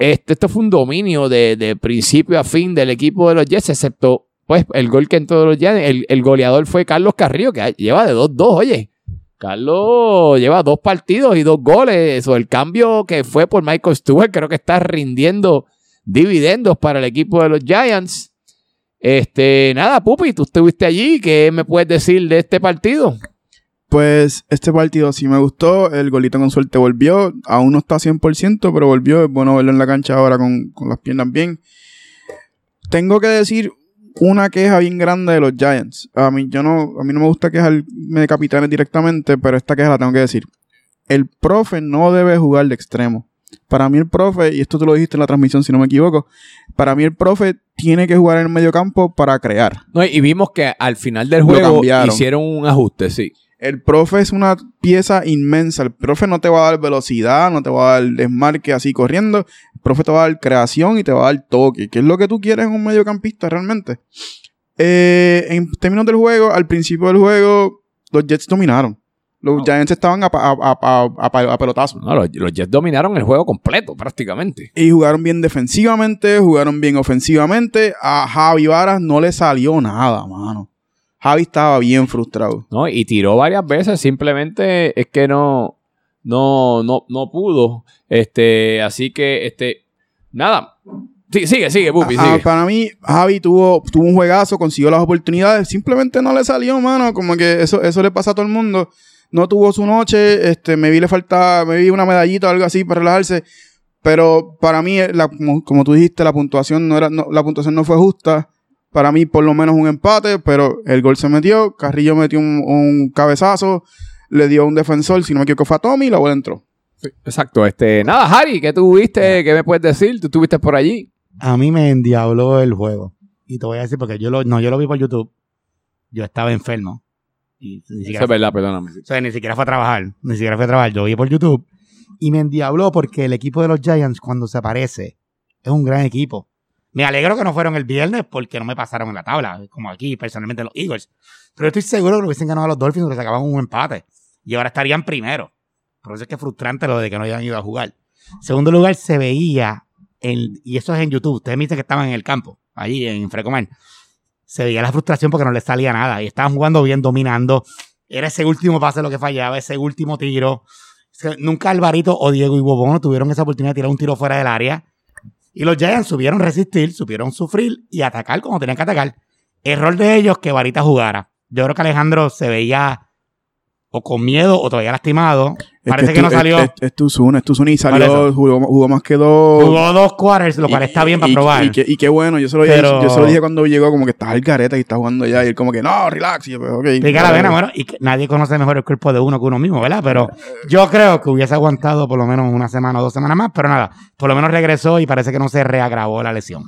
Este, esto fue un dominio de, de principio a fin del equipo de los Jets, excepto pues el gol que entró de los Jets. El, el goleador fue Carlos Carrillo, que lleva de 2-2, oye. Carlos lleva dos partidos y dos goles. O el cambio que fue por Michael Stewart, creo que está rindiendo dividendos para el equipo de los Giants. Este, nada, Pupi, tú estuviste allí. ¿Qué me puedes decir de este partido? Pues este partido sí me gustó. El golito con suerte volvió. Aún no está 100%, pero volvió. Es bueno verlo en la cancha ahora con, con las piernas bien. tengo que decir una queja bien grande de los Giants. A mí, yo no, a mí no me gusta quejarme de capitanes directamente, pero esta queja la tengo que decir. El profe no debe jugar de extremo. Para mí el profe, y esto tú lo dijiste en la transmisión si no me equivoco, para mí el profe tiene que jugar en el medio campo para crear. No, y vimos que al final del juego hicieron un ajuste, sí. El profe es una pieza inmensa. El profe no te va a dar velocidad, no te va a dar desmarque así corriendo. El profe te va a dar creación y te va a dar toque, que es lo que tú quieres en un mediocampista realmente. Eh, en términos del juego, al principio del juego, los Jets dominaron. Los Giants estaban a, a, pelotazos. No, los, los Jets dominaron el juego completo, prácticamente. Y jugaron bien defensivamente, jugaron bien ofensivamente. A Javi Varas no le salió nada, mano. Javi estaba bien frustrado. ¿no? Y tiró varias veces, simplemente es que no, no, no, no pudo. Este, así que, este, nada. Sí, sigue, sigue, Pupi, Ah, para mí, Javi tuvo, tuvo un juegazo, consiguió las oportunidades, simplemente no le salió, mano. Como que eso, eso le pasa a todo el mundo. No tuvo su noche, este, me vi le falta, me vi una medallita o algo así para relajarse. Pero para mí, la- como, como tú dijiste, la puntuación no era, no- la puntuación no fue justa. Para mí, por lo menos un empate, pero el gol se metió. Carrillo metió un, un cabezazo, le dio un defensor, si no me equivoco, fue a Tommy y la bola entró. Exacto, este, nada, Harry, ¿qué tú viste? ¿Qué me puedes decir? ¿Tú estuviste por allí? A mí me endiabló el juego. Y te voy a decir porque yo lo, no, yo lo vi por YouTube. Yo estaba enfermo. Y ni Eso siquiera, es verdad, perdóname. o sea, ni siquiera fue a trabajar. Ni siquiera fue a trabajar. Yo vi por YouTube. Y me endiabló porque el equipo de los Giants, cuando se aparece, es un gran equipo. Me alegro que no fueron el viernes porque no me pasaron en la tabla, como aquí, personalmente, los Eagles. Pero estoy seguro que lo hubiesen ganado a los Dolphins que sacaban un empate. Y ahora estarían primero. Por eso es que es frustrante lo de que no hayan ido a jugar. Segundo lugar, se veía, en- y eso es en YouTube, ustedes me dicen que estaban en el campo, allí en Frecoman. Se veía la frustración porque no les salía nada. Y estaban jugando bien, dominando. Era ese último pase lo que fallaba, ese último tiro. Nunca Alvarito o Diego y tuvieron esa oportunidad de tirar un tiro fuera del área. Y los Giants supieron resistir, supieron sufrir y atacar como tenían que atacar. Error de ellos que Varita jugara. Yo creo que Alejandro se veía o con miedo o todavía lastimado. Es Parece que, no salió. Es, es, es tu es tu y salió, jugó, jugó más que dos. Jugó dos quarters, lo cual Y- está bien para y- probar. Y, qué- y qué bueno, yo se, lo dije, yo se lo dije cuando llegó, como que estás al careta y está jugando ya. Y él, como que no, relax. Y yo, pues. Pica la vena, bueno, y que nadie conoce mejor el cuerpo de uno que uno mismo, ¿verdad? Pero yo creo que hubiese aguantado por lo menos una semana o dos semanas más, pero nada, por lo menos regresó y parece que no se reagravó la lesión.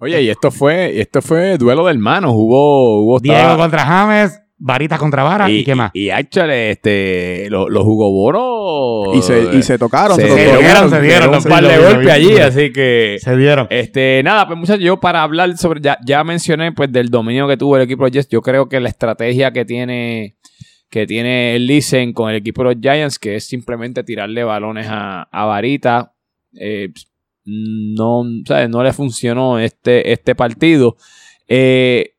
Oye, y esto fue, esto fue duelo de hermanos. Hubo, hubo Diego estaba- contra James, Varita contra Vara, ¿y, qué más? Y, actually, este, los los Hugo Bono. Y se, y se tocaron. se, se, se tocaron. dieron, se dieron, un par lo de lo golpes allí, lo así que. Se dieron. Este, nada, pues muchachos, yo para hablar sobre, ya, ya mencioné pues del dominio que tuvo el equipo de los Jets, yo creo que la estrategia que tiene, que tiene el Listen con el equipo de los Giants, que es simplemente tirarle balones a, a Varita, eh, no, ¿sabes? no le funcionó este, este partido. Eh,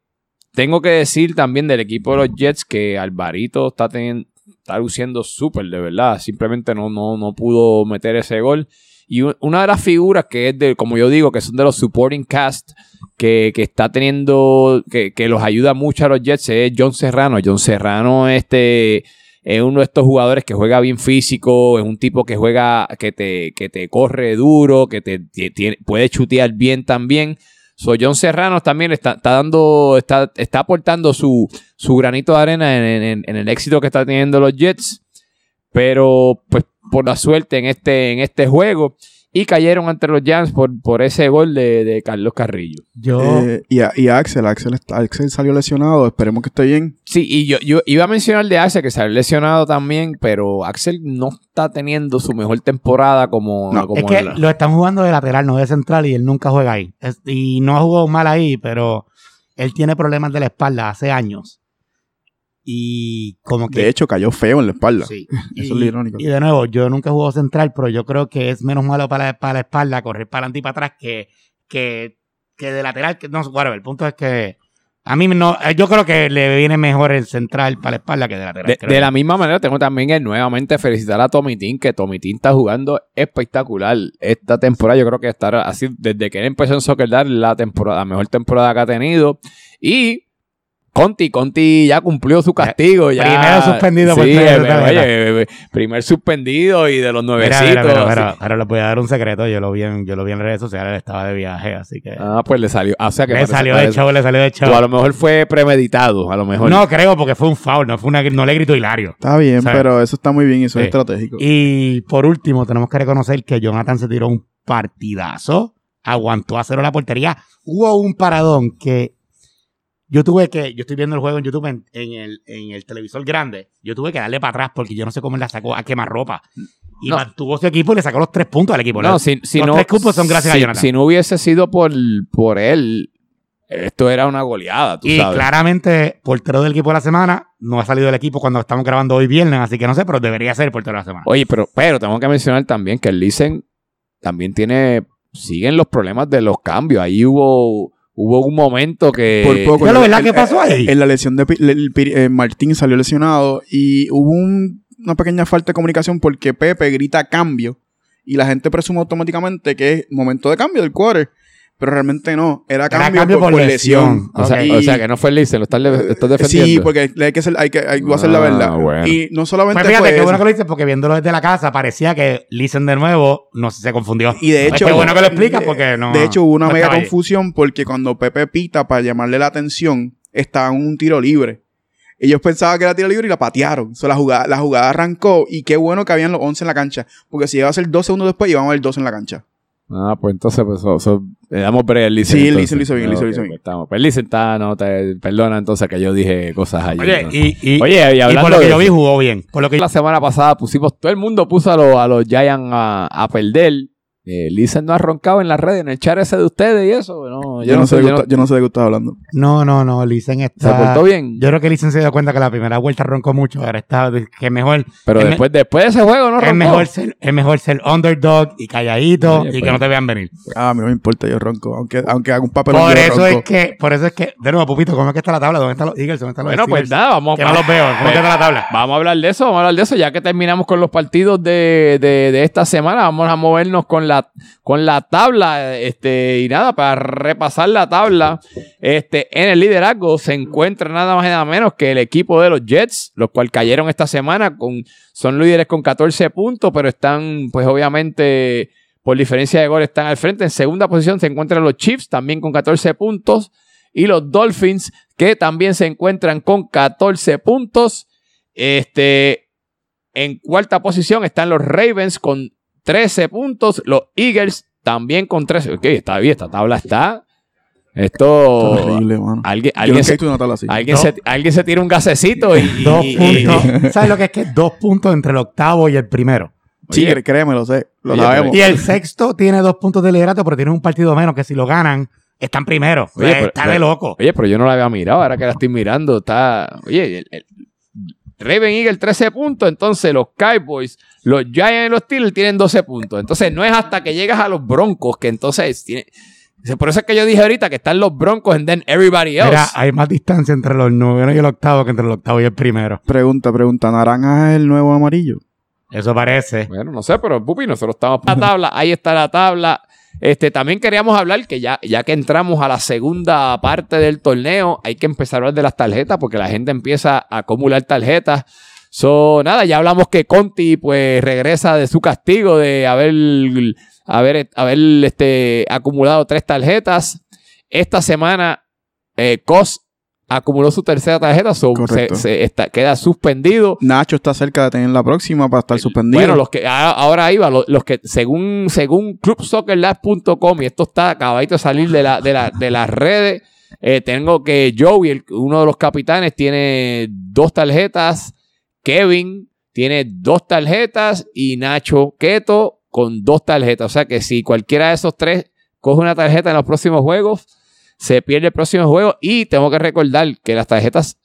tengo que decir también del equipo de los Jets que Alvarito está teniendo, está luciendo súper, de verdad. Simplemente no, no, no pudo meter ese gol. Y una de las figuras que es de, como yo digo, que son de los supporting cast, que, que está teniendo, que, que los ayuda mucho a los Jets, es John Serrano. John Serrano este, es uno de estos jugadores que juega bien físico, es un tipo que juega, que te, que te corre duro, que te, puede chutear bien también. So, John Serrano también está, está dando, está, está aportando su, su granito de arena en, en- el éxito que está teniendo los Jets. Pero, pues, por la suerte en este, en este juego. Y cayeron ante los Giants por, por ese gol de, de Carlos Carrillo. Yo, Eh, y, a, y a Axel, Axel, Axel salió lesionado. Esperemos que esté bien. Sí, y yo, yo iba a mencionar de Axel que había lesionado también, pero Axel no está teniendo su mejor temporada como, No, como es que la- lo están jugando de lateral, no de central, y él nunca juega ahí. Es- y no jugó mal ahí, pero él tiene problemas de la espalda hace años. Y como que De hecho, cayó feo en la espalda. Sí. Eso y, es lo irónico. Y de nuevo, yo nunca he jugado central, pero yo creo que es menos malo para la, para la espalda correr para adelante y para atrás que, que, que de lateral. Que, no, whatever, el punto es que a mí no, eh, yo creo que le viene mejor el central para la espalda que de lateral. de, creo. de la misma manera, tengo también que nuevamente felicitar a Tommy Team, que Tommy Team está jugando espectacular esta temporada. Yo creo que estar así, desde que él empezó en Soccer Dad, la temporada, la mejor temporada que ha tenido. Y Conti, Conti ya cumplió su castigo. Ya, Primero suspendido por sí, tener eh, tarjeta. oye, eh, primer suspendido y de los Mira, nuevecitos. mira, pero, así. pero, pero les voy a dar un secreto. Yo lo vi en, yo lo vi en redes sociales. Él estaba de viaje, así que. Ah, pues le salió. ah, o sea que le salió de show, le salió de show. O a lo mejor fue premeditado, a lo mejor. No creo, porque fue un foul, no, fue una, no le gritó Hilario. Está bien, ¿Sabes? pero eso está muy bien y eso Sí. es estratégico. Y por último, tenemos que reconocer que Jonathan se tiró un partidazo, aguantó a cero la portería. Hubo un paradón que yo tuve que, yo estoy viendo el juego en YouTube en, en el, en el televisor grande, yo tuve que darle para atrás porque yo no sé cómo él la sacó a quemar ropa. Y No. mantuvo su equipo y le sacó los tres puntos al equipo. No, Los- si, si los no. tres cupos son gracias si, a Jonathan. Si no hubiese sido por, por él, esto era una goleada, tú y sabes. claramente, portero del equipo de la semana, no ha salido del equipo cuando estamos grabando hoy viernes, así que no sé, pero debería ser el portero de la semana. Oye, pero, pero tengo que mencionar también que el Listen también tiene. Siguen los problemas de los cambios. Ahí hubo, hubo un momento que. Por poco. ¿Qué verdad pasó ahí? En la lesión de el eh, Martín salió lesionado y hubo un- una pequeña falta de comunicación porque Pepe grita cambio y la gente presume automáticamente que es momento de cambio del quarter, pero realmente no, era cambio, por, por lesión. O, sea, Y- o sea, que no fue Listen, lo estás, le- estás defendiendo. Sí, porque hay que ser, hay que, hay que hacer la Ah, verdad. bueno. Y no solamente Pues fíjate, qué bueno que lo dices, porque viéndolo desde la casa parecía que Listen de nuevo no se confundió. Y de Es hecho, que bueno que lo explicas porque no. de hecho hubo una no mega confusión porque cuando Pepe pita para llamarle la atención, estaba en un tiro libre. Ellos pensaban que era tiro libre y la patearon. O sea, la, jugada, la jugada arrancó y qué bueno que habían los 11 en la cancha. Porque si iba a ser dos segundos después, íbamos a ver 12 en la cancha. Ah, pues entonces pues, so- so- le damos break al Listen. Sí, el. Listen lo hizo bien, el Listen lo hizo bien. pues estamos. Pues Listen está, no, te, perdona entonces que yo dije cosas allí. Oye, ¿no? y, y, Oye, y y hablando por lo que de yo vi, jugó bien. Por lo que La semana pasada pusimos, todo el mundo puso a, los a los Giants a, a perder. Eh, no ha roncado en las redes, en el chat ese de ustedes y eso. No, Yo, no, sé, de yo qué está- yo no sé de qué estás hablando. No, no, no. Listen ¿Se está. portó bien? Yo creo que Listen se dio cuenta que la primera vuelta roncó mucho. Ahora está que mejor. pero es me- después, después de ese juego no roncó. Es mejor, ser, es mejor ser underdog y calladito Oye, y que pues. no te vean venir. Ah, a mí no me importa, yo ronco. Aunque, aunque haga un papel Por yo eso ronco. es que, por eso es que, de nuevo, Pupito, ¿cómo es que está la tabla? ¿Dónde están los Eagles? ¿Dónde están los Bueno, pues Steelers? nada, vamos Que no los veo. ¿Cómo está la tabla? Vamos a hablar de eso, vamos a hablar de eso. Ya que terminamos con los partidos de, de- de esta semana, vamos a movernos con la, con la tabla. Este, y nada, para repasar la tabla, este, en el liderazgo se encuentra nada más y nada menos que el equipo de los Jets, los cuales cayeron esta semana, con, son líderes con 14 puntos, pero están, pues obviamente, por diferencia de gol, están al frente. En segunda posición se encuentran los Chiefs, también con 14 puntos. Y los Dolphins, que también se encuentran con 14 puntos. Este, en cuarta posición están los Ravens con 13 puntos. Los Eagles también con 13. Ok, está bien, esta tabla está. Esto. Horrible, mano. Alguien, alguien, se, una tabla así. alguien, No. se, alguien se tira un gasecito y. y- Dos y- puntos. ¿Sabes lo que es que dos puntos entre el octavo y el primero? Sí, Oye. créeme, lo sé. Lo sabemos. Y el sexto tiene dos puntos de liderato, pero tiene un partido menos que si lo ganan, están primero. Oye, pero- está de loco. Oye, pero yo no la había mirado, ahora que la estoy mirando, está. Oye, el, el- Raven Eagle 13 puntos, entonces los Cowboys, los Giants y los Steelers tienen 12 puntos. Entonces no es hasta que llegas a los Broncos que entonces tiene. Por eso es que yo dije ahorita que están los Broncos and then everybody else. Mira, hay más distancia entre los noveno y el octavo que entre el octavo y el primero. Pregunta, pregunta. ¿Naranja es el nuevo amarillo? Eso parece. Bueno, no sé, pero Pupi, nosotros estamos por la tabla, ahí está la tabla. Este, también queríamos hablar que ya, ya que entramos a la segunda parte del torneo, hay que empezar a hablar de las tarjetas porque la gente empieza a acumular tarjetas. So, nada, ya hablamos que Conti pues regresa de su castigo de haber, haber, haber este, acumulado tres tarjetas. Esta semana, eh, Cos acumuló su tercera tarjeta, so, se, está- queda suspendido. Nacho está cerca de tener la próxima para estar suspendido. Bueno, los que ahora iba, los, los que según según clubsoccerlab.com y esto está acabadito de salir de la de, la, de las redes, eh, tengo que Joey, el- uno de los capitanes, tiene dos tarjetas, Kevin tiene dos tarjetas y Nacho Keto con dos tarjetas. O sea que si cualquiera de esos tres coge una tarjeta en los próximos juegos, se pierde el próximo juego. Y tengo que recordar que las tarjetas,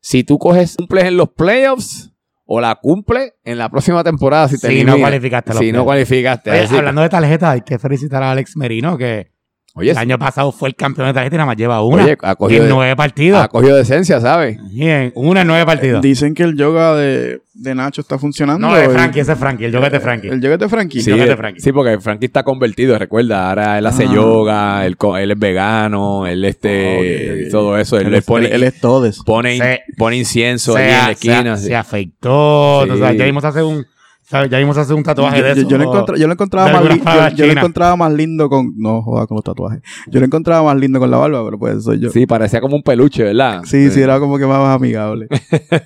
si tú coges, cumples en los playoffs o la cumple en la próxima temporada si no cualificaste los Si no cualificaste. Oye, hablando de tarjetas, hay que felicitar a Alex Merino que Oye, el año pasado fue el campeón de tarjeta y nada más lleva una. Oye, ha cogido en de- nueve partidos. ha cogido decencia, ¿sabes? Y en una en nueve partidos. Dicen que el yoga de, de Nacho está funcionando. no, de El- Frankie, ese es Frankie. El yoga es de Frankie. El yoga es de Frankie. Sí. yoga de Frankie. sí, porque Frankie está convertido, recuerda. Ahora él hace Ah. yoga, él, es vegano, él este, Ah, todo eso. Él, Él, le es- pone, él- es todes. pone, Se- pone incienso se, ahí en la se- esquina. se, sí. afeitó. Sí. o sea, ya vimos hacer un, ¿sabes? ya vimos hacer un tatuaje yo, de eso. yo lo yo lo encontraba más lindo. Yo, espada yo lo china. encontraba más lindo con. No joda con los tatuajes. Yo lo encontraba más lindo con la barba, pero pues soy yo. Sí, Sí, parecía como un peluche, ¿verdad? sí, era como que más amigable.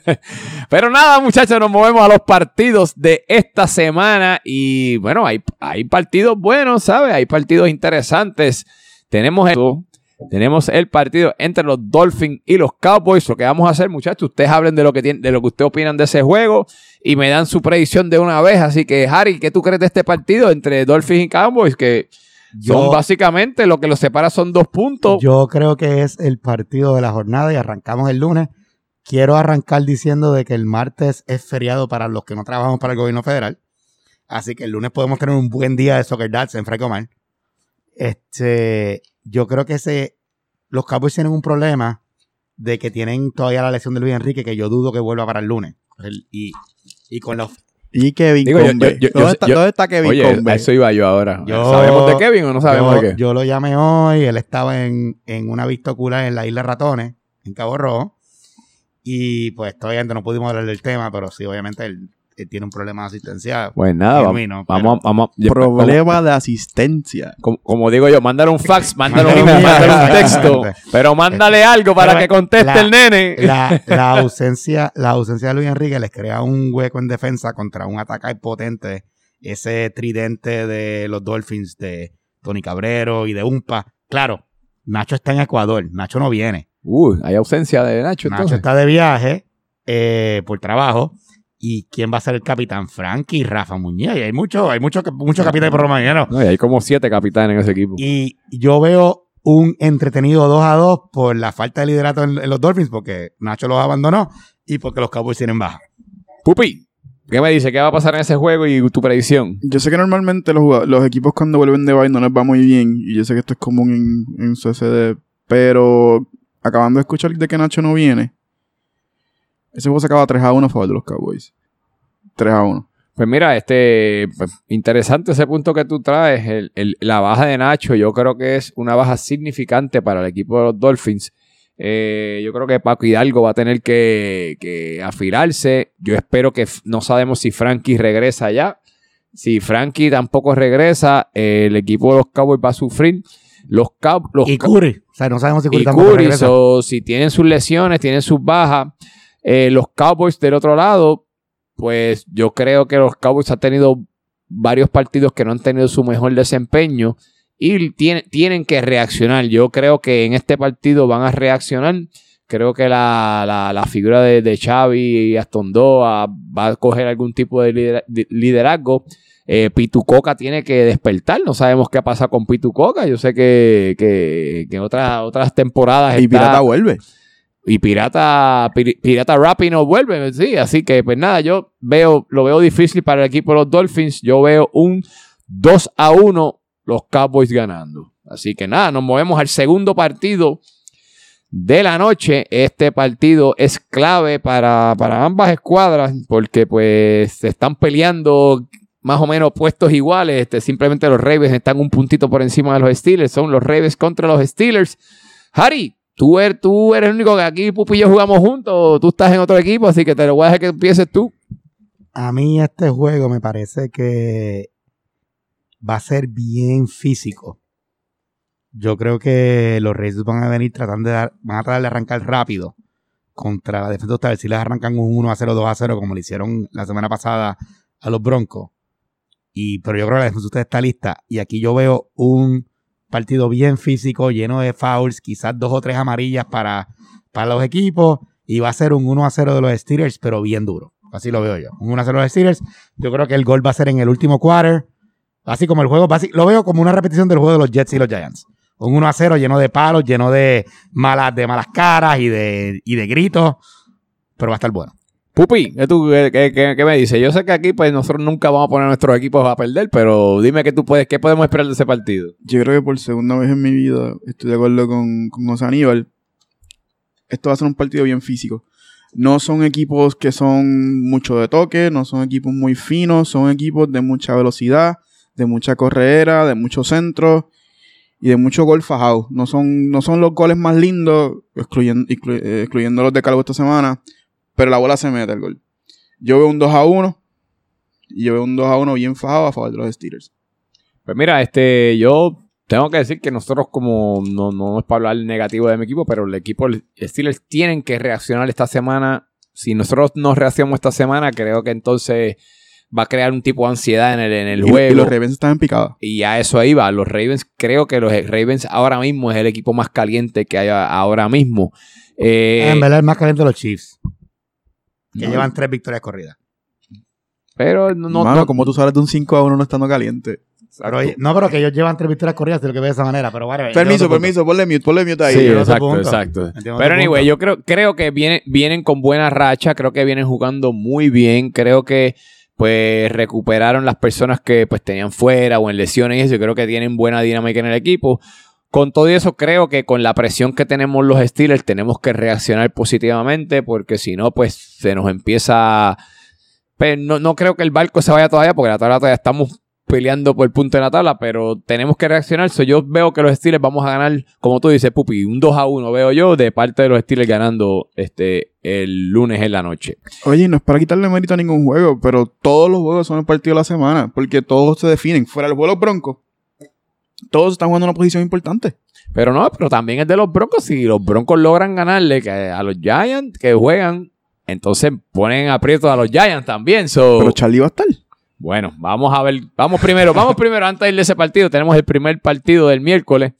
Pero nada, muchachos, nos movemos a los partidos de esta semana. Y bueno, hay, hay partidos buenos, ¿sabes? Hay partidos interesantes. Tenemos el, tenemos el partido entre los Dolphins y los Cowboys. Lo que vamos a hacer, muchachos, ustedes hablen de lo que tienen, de lo que ustedes opinan de ese juego y me dan su predicción de una vez. Así que, Harry, ¿qué tú crees de este partido entre Dolphins y Cowboys? Que son básicamente lo que los separa son dos puntos. Yo creo que es el partido de la jornada y arrancamos el lunes. Quiero arrancar diciendo de que el martes es feriado para los que no trabajamos para el gobierno federal. Así que el lunes podemos tener un buen día de Soccer Dads en Frecomar. Este, yo creo que ese, los Cowboys tienen un problema de que tienen todavía la lesión de Luis Enrique que yo dudo que vuelva para el lunes. El- y, y con los Y Kevin Digo, yo- Conve. yo- yo- ¿Dónde, yo- está, yo- dónde está Kevin Oye, a eso iba yo ahora. Yo- ¿Sabemos de Kevin o no sabemos yo, de qué? yo lo llamé hoy, él estaba en, en una vista ocular en la isla Ratones, en Cabo Rojo. Y pues obviamente no pudimos hablar del tema, pero sí, obviamente él tiene un problema de asistencia. Pues nada, vamos, genuino, vamos, pero- vamos, yo- Problema de asistencia. Como, como digo yo, mándale un fax, mándale un Mándale un texto, pero mándale algo para Pero que conteste la- el nene. La, la ausencia, la ausencia de Luis Enrique les crea un hueco en defensa contra un ataque potente. Ese tridente de los Dolphins de Tony Cabrero y de Umpa. Claro, Nacho está en Ecuador, Nacho no viene. Uy, hay ausencia de Nacho Nacho entonces. está de viaje eh, por trabajo. ¿Y quién va a ser el capitán? Frankie y Rafa Muñoz. Y hay muchos hay mucho, mucho capitán por romañero. No, y hay como siete capitanes en ese equipo. Y yo veo un entretenido 2 a 2 por la falta de liderato en, en los Dolphins, porque Nacho los abandonó y porque los Cowboys tienen baja. Pupi, ¿qué me dice? ¿Qué va a pasar en ese juego y tu predicción? Yo sé que normalmente los, los equipos cuando vuelven de bye no les va muy bien. Y yo sé que esto es común en, en CCD. Pero acabando de escuchar de que Nacho no viene, ese juego se acaba 3 a 1 a favor de los Cowboys. 3 a 1. Pues mira, este pues, interesante ese punto que tú traes. El- el- la baja de Nacho, yo creo que es una baja significante para el equipo de los Dolphins. Eh, yo creo que Paco Hidalgo va a tener que, que afilarse. Yo espero que no sabemos si Frankie regresa ya. Si Frankie tampoco regresa, eh, el equipo de los Cowboys va a sufrir. Los, Cow- los Y Curry. O sea, no sabemos si Curry y tampoco Curry, regresa. so, si tienen sus lesiones, tienen sus bajas, eh, los Cowboys del otro lado, pues yo creo que los Cowboys han tenido varios partidos que no han tenido su mejor desempeño y tienen, tienen que reaccionar. Yo creo que en este partido van a reaccionar. Creo que la, la- la figura de, de Xavi y Astondoa va a coger algún tipo de lider- de liderazgo. Eh, Pitucoca tiene que despertar. No sabemos qué pasa con Pitucoca. Yo sé que, que, que en otras, otras temporadas Y está- Pirata vuelve. Y Pirata, Pir- Pirata Rappi no vuelve, sí, así que pues nada, yo veo, lo veo difícil para el equipo de los Dolphins, yo veo un 2 a 1 los Cowboys ganando. Así que nada, nos movemos al segundo partido de la noche. Este partido es clave para, para ambas escuadras porque pues se están peleando más o menos puestos iguales. Este, simplemente los Ravens están un puntito por encima de los Steelers. Son los Ravens contra los Steelers. Harry, tú eres, tú eres el único que aquí Pupi y yo jugamos juntos. Tú estás en otro equipo, así que te lo voy a dejar que empieces tú. A mí este juego me parece que va a ser bien físico. Yo creo que los Reyes van a venir tratando de dar, van a tratar de arrancar rápido contra la defensa de Si les arrancan un 1 a 0, 2 a 0, como le hicieron la semana pasada a los Broncos. Y, pero yo creo que la defensa de ustedes está lista. Y aquí yo veo un partido bien físico, lleno de fouls, quizás dos o tres amarillas para, para los equipos. Y va a ser un 1 a 0 de los Steelers, pero bien duro. Así lo veo yo. Un 1 a 0 de los Steelers. Yo creo que el gol va a ser en el último quarter. Así como el juego, lo veo como una repetición del juego de los Jets y los Giants. Un 1 a 0 lleno de palos, lleno de malas, de malas caras y de, y de gritos. Pero va a estar bueno. Pupi, ¿qué, tú, qué, me dices? Yo sé que aquí pues nosotros nunca vamos a poner nuestros equipos a perder, pero dime qué tú puedes, qué podemos esperar de ese partido. Yo creo que por segunda vez en mi vida estoy de acuerdo con, con José Aníbal. Esto va a ser un partido bien físico. No son equipos que son mucho de toque, no son equipos muy finos, son equipos de mucha velocidad, de mucha corredera, de mucho centro y de mucho gol fajado. No son, no son los goles más lindos, excluyendo, exclu- eh, excluyendo los de Calvo esta semana, pero la bola se mete el gol. Yo veo un 2 a 1 y yo veo un 2 a 1 bien fajado a favor de los Steelers. Pues mira, este, yo tengo que decir que nosotros como, no, no es para hablar negativo de mi equipo, pero el equipo el Steelers tienen que reaccionar esta semana. Si nosotros no reaccionamos esta semana, creo que entonces va a crear un tipo de ansiedad en el, en el Y- juego. y los Ravens están en picada. Y a eso ahí va. Los Ravens, creo que los Ravens ahora mismo es el equipo más caliente que hay ahora mismo. Eh, en verdad, el más caliente de los Chiefs, que no, llevan tres victorias corridas. pero no, no, Mano, no- como tú sabes de un 5 a 1 no estando caliente. Pero, no, pero que ellos llevan tres victorias corridas, de lo que veo de esa manera. Pero vale, Permiso, permiso, ponle mute, ponle mute ahí. Sí, exacto, exacto. Pero anyway, punto. yo creo, creo que vienen, vienen con buena racha, creo que vienen jugando muy bien, creo que pues recuperaron las personas que pues tenían fuera o en lesiones y eso, yo creo que tienen buena dinámica en el equipo. Con todo eso, creo que con la presión que tenemos los Steelers tenemos que reaccionar positivamente porque si no, pues se nos empieza... Pero no, no creo que el barco se vaya todavía porque la tabla todavía estamos peleando por el punto de la tabla, pero tenemos que reaccionar. So, yo veo que los Steelers vamos a ganar, como tú dices, Pupi, un 2 a 1 veo yo de parte de los Steelers ganando este el lunes en la noche. Oye, no es para quitarle mérito a ningún juego, pero todos los juegos son el partido de la semana, porque todos se definen. Fuera del juego los Broncos, todos están jugando una posición importante. Pero no, pero también es de los Broncos. Si los Broncos logran ganarle que a los Giants que juegan, entonces ponen aprietos a los Giants también. So, Pero Charlie va a estar. Bueno, vamos a ver. Vamos primero, vamos primero, antes de ir de ese partido, tenemos el primer partido del miércoles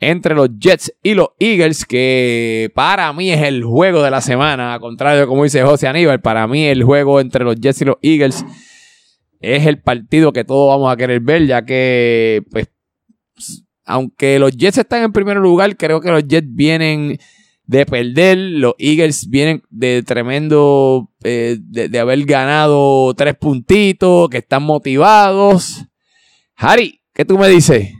entre los Jets y los Eagles, que para mí es el juego de la semana, a contrario de como dice José Aníbal, para mí el juego entre los Jets y los Eagles es el partido que todos vamos a querer ver, ya que, pues, aunque los Jets están en primer lugar, creo que los Jets vienen de perder, los Eagles vienen de tremendo, eh, de, de haber ganado tres puntitos, que están motivados. Harry, ¿qué tú me dices?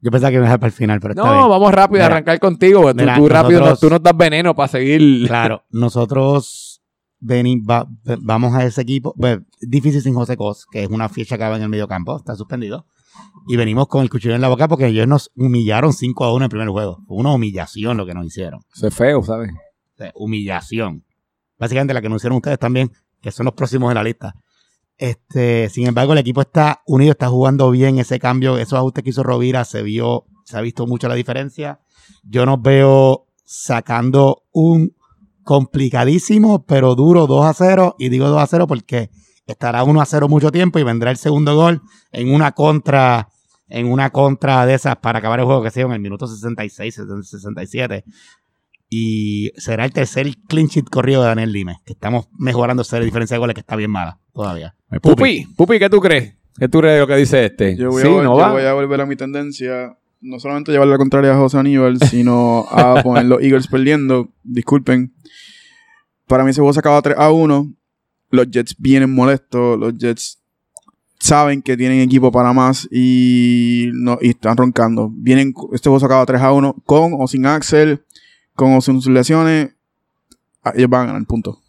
Yo pensaba que iba a dejar para el final, pero está No, bien. vamos rápido a arrancar contigo. tú- mira, tú, rápido nosotros- tú nos das veneno para seguir. Claro, nosotros veni- va- va- vamos a ese equipo. Pues, es difícil sin José Cos, que es una ficha que va en el medio campo, está suspendido. Y venimos con el cuchillo en la boca porque ellos nos humillaron 5 a 1 en el primer juego. Fue una humillación lo que nos hicieron. Eso es feo, ¿sabes? Humillación. Básicamente la que nos hicieron ustedes también, que son los próximos en la lista. Este, sin embargo, el equipo está unido, está jugando bien ese cambio, esos ajustes que hizo Rovira, se vio, se ha visto mucho la diferencia. Yo nos veo sacando un complicadísimo, pero duro 2 a 0, y digo 2 a 0 porque estará 1 a 0 mucho tiempo y vendrá el segundo gol en una contra, en una contra de esas para acabar el juego, que sea en el minuto 66, 67 y será el tercer clean sheet corrido de Daniel Lime, que estamos mejorando esa diferencia de goles que está bien mala todavía. Pupi, Pupi, ¿qué tú crees? ¿Qué tú crees de lo que dice este? Yo voy, sí, a, no yo va. voy a volver a mi tendencia. No solamente llevar la contraria a José Aníbal, sino a poner los Eagles perdiendo. Disculpen. Para mí ese juego se acaba 3 a 1. Los Jets vienen molestos. Los Jets saben que tienen equipo para más y, no, y están roncando. Vienen, este juego se acaba 3 a 1 con o sin Axel, con o sin sus lesiones. Ah, Ellos van a ganar, punto.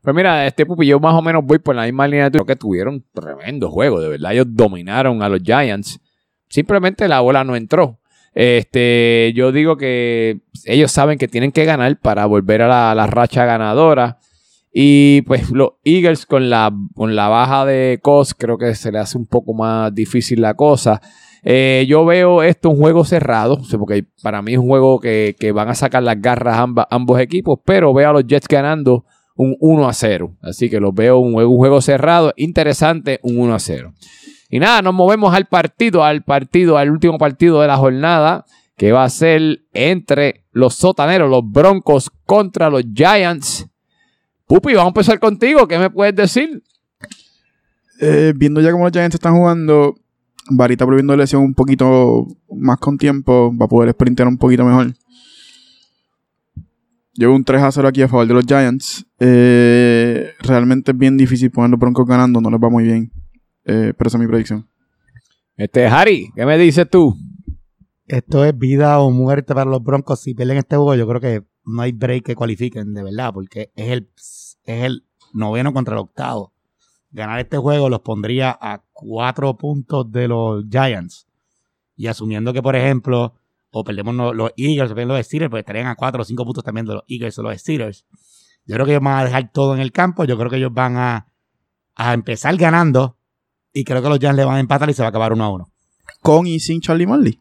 Pues mira, este Pupi, yo más o menos voy por la misma línea de. Creo que tuvieron tremendo juego, de verdad. Ellos dominaron a los Giants. Simplemente la bola no entró. Este, yo digo que ellos saben que tienen que ganar para volver a la, la racha ganadora. Y pues los Eagles con la, con la baja de Cos creo que se le hace un poco más difícil la cosa. Eh, yo veo esto un juego cerrado, porque para mí es un juego que, que van a sacar las garras ambos equipos, pero veo a los Jets ganando un 1 a 0. Así que los veo un, juego- un juego cerrado, interesante, un 1 a 0. Y nada, nos movemos al partido, al partido, al último partido de la jornada, que va a ser entre los sotaneros, los Broncos contra los Giants. Pupi, vamos a empezar contigo. ¿Qué me puedes decir? Eh, viendo ya cómo los Giants están jugando, Varita volviendo de lesión un poquito más con tiempo, va a poder sprintear un poquito mejor. Llevo un 3 a 0 aquí a favor de los Giants. Eh, realmente es bien difícil poner los Broncos ganando, no les va muy bien. Eh, pero esa es mi predicción. Este, Harry, ¿qué me dices tú? Esto es vida o muerte para los Broncos. Si pierden este juego, yo creo que no hay break que cualifiquen, de verdad, porque es el, es el noveno contra el octavo. Ganar este juego los pondría a cuatro puntos de los Giants. Y asumiendo que, por ejemplo, o perdemos los, los Eagles o perdemos los Steelers, pues estarían a cuatro o cinco puntos también de los Eagles o los Steelers. Yo creo que ellos van a dejar todo en el campo. Yo creo que ellos van a, a empezar ganando. Y creo que los Giants le van a empatar y se va a acabar uno a uno. Con y sin Charlie Marley.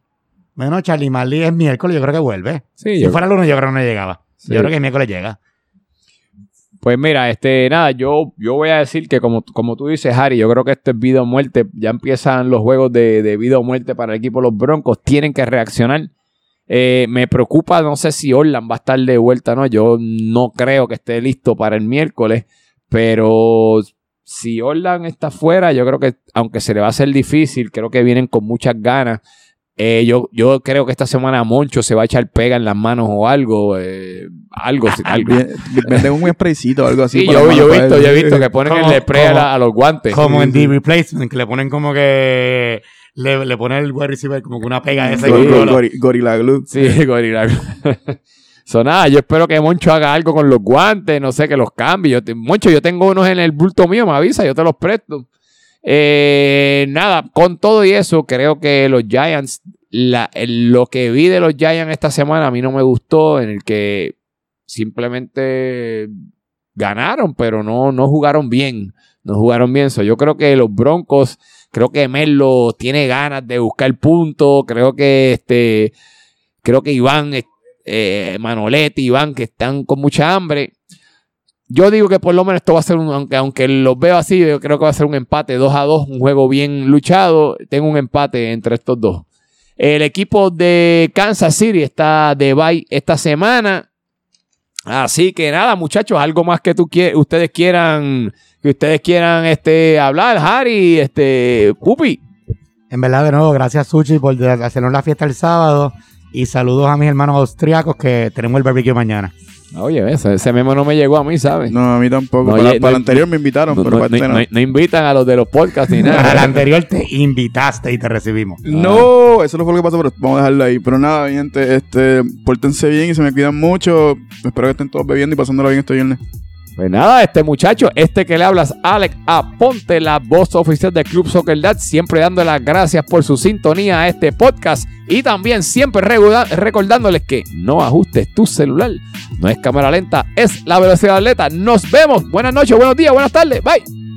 Bueno, Charlie Marley es miércoles, yo creo que vuelve. Sí, si yo- fuera el lunes, yo creo que no llegaba. Sí. Yo creo que el miércoles llega. Pues mira, este, nada, yo, yo voy a decir que como, como tú dices, Harry, yo creo que esto es vida o muerte. Ya empiezan los juegos de, de vida o muerte para el equipo de los Broncos. Tienen que reaccionar. Eh, me preocupa, no sé si Orland va a estar de vuelta, ¿no? Yo no creo que esté listo para el miércoles, pero si Orland está fuera, yo creo que, aunque se le va a hacer difícil, creo que vienen con muchas ganas. Eh, yo, yo creo que esta semana Moncho se va a echar pega en las manos o algo, eh, algo, algo. Bien- Venden un spraycito o algo así. Sí, yo, he visto, yo he visto que ponen Como- el spray a, la- a los guantes. Como Sí, en sí. The Replacement, que le ponen como que. Le, le ponen el wide receiver como que una pega de ese. Sí. Gor- Gorilla Glue. Sí, gorila. So, nada, yo espero que Moncho haga algo con los guantes, no sé, que los cambie. Yo te- Moncho, yo tengo unos en el bulto mío, me avisa, yo te los presto. Eh, nada, con todo y eso, creo que los Giants, lo que vi de los Giants esta semana a mí no me gustó, en el que simplemente ganaron, pero no, no jugaron bien. No jugaron bien. So, yo creo que los Broncos, creo que Melo tiene ganas de buscar puntos. Creo que este, creo que Iván, eh, Manoletti, Iván, que están con mucha hambre. Yo digo que por lo menos esto va a ser un, aunque, aunque los veo así, yo creo que va a ser un empate 2 a 2, un juego bien luchado. Tengo un empate entre estos dos. El equipo de Kansas City está de bye esta semana. Así que nada, muchachos, algo más que tú quie- ustedes quieran, que ustedes quieran este, hablar, Harry, este, Pupi. En verdad, de nuevo, gracias Sushi por hacernos la fiesta el sábado. Y saludos a mis hermanos austriacos que tenemos el barbecue mañana. Oye, ese, ese memo no me llegó a mí, ¿sabes? No, a mí tampoco. No, para ye- para no- el anterior me invitaron, No, pero para este no- no. no- no invitan a los de los podcasts ni Al nada. anterior te invitaste y te recibimos. No, eso no fue lo que pasó, pero vamos a dejarlo ahí. Pero nada, mi gente, este, pórtense bien y se me cuidan mucho. Espero que estén todos bebiendo y pasándolo bien este viernes. Pues nada, este muchacho, este que le hablas, Alex Aponte, la voz oficial del Club Soccer Dad, siempre dando las gracias por su sintonía a este podcast y también siempre recordándoles que no ajustes tu celular. No es cámara lenta, es la velocidad atleta. Nos vemos. Buenas noches, buenos días, buenas tardes. Bye.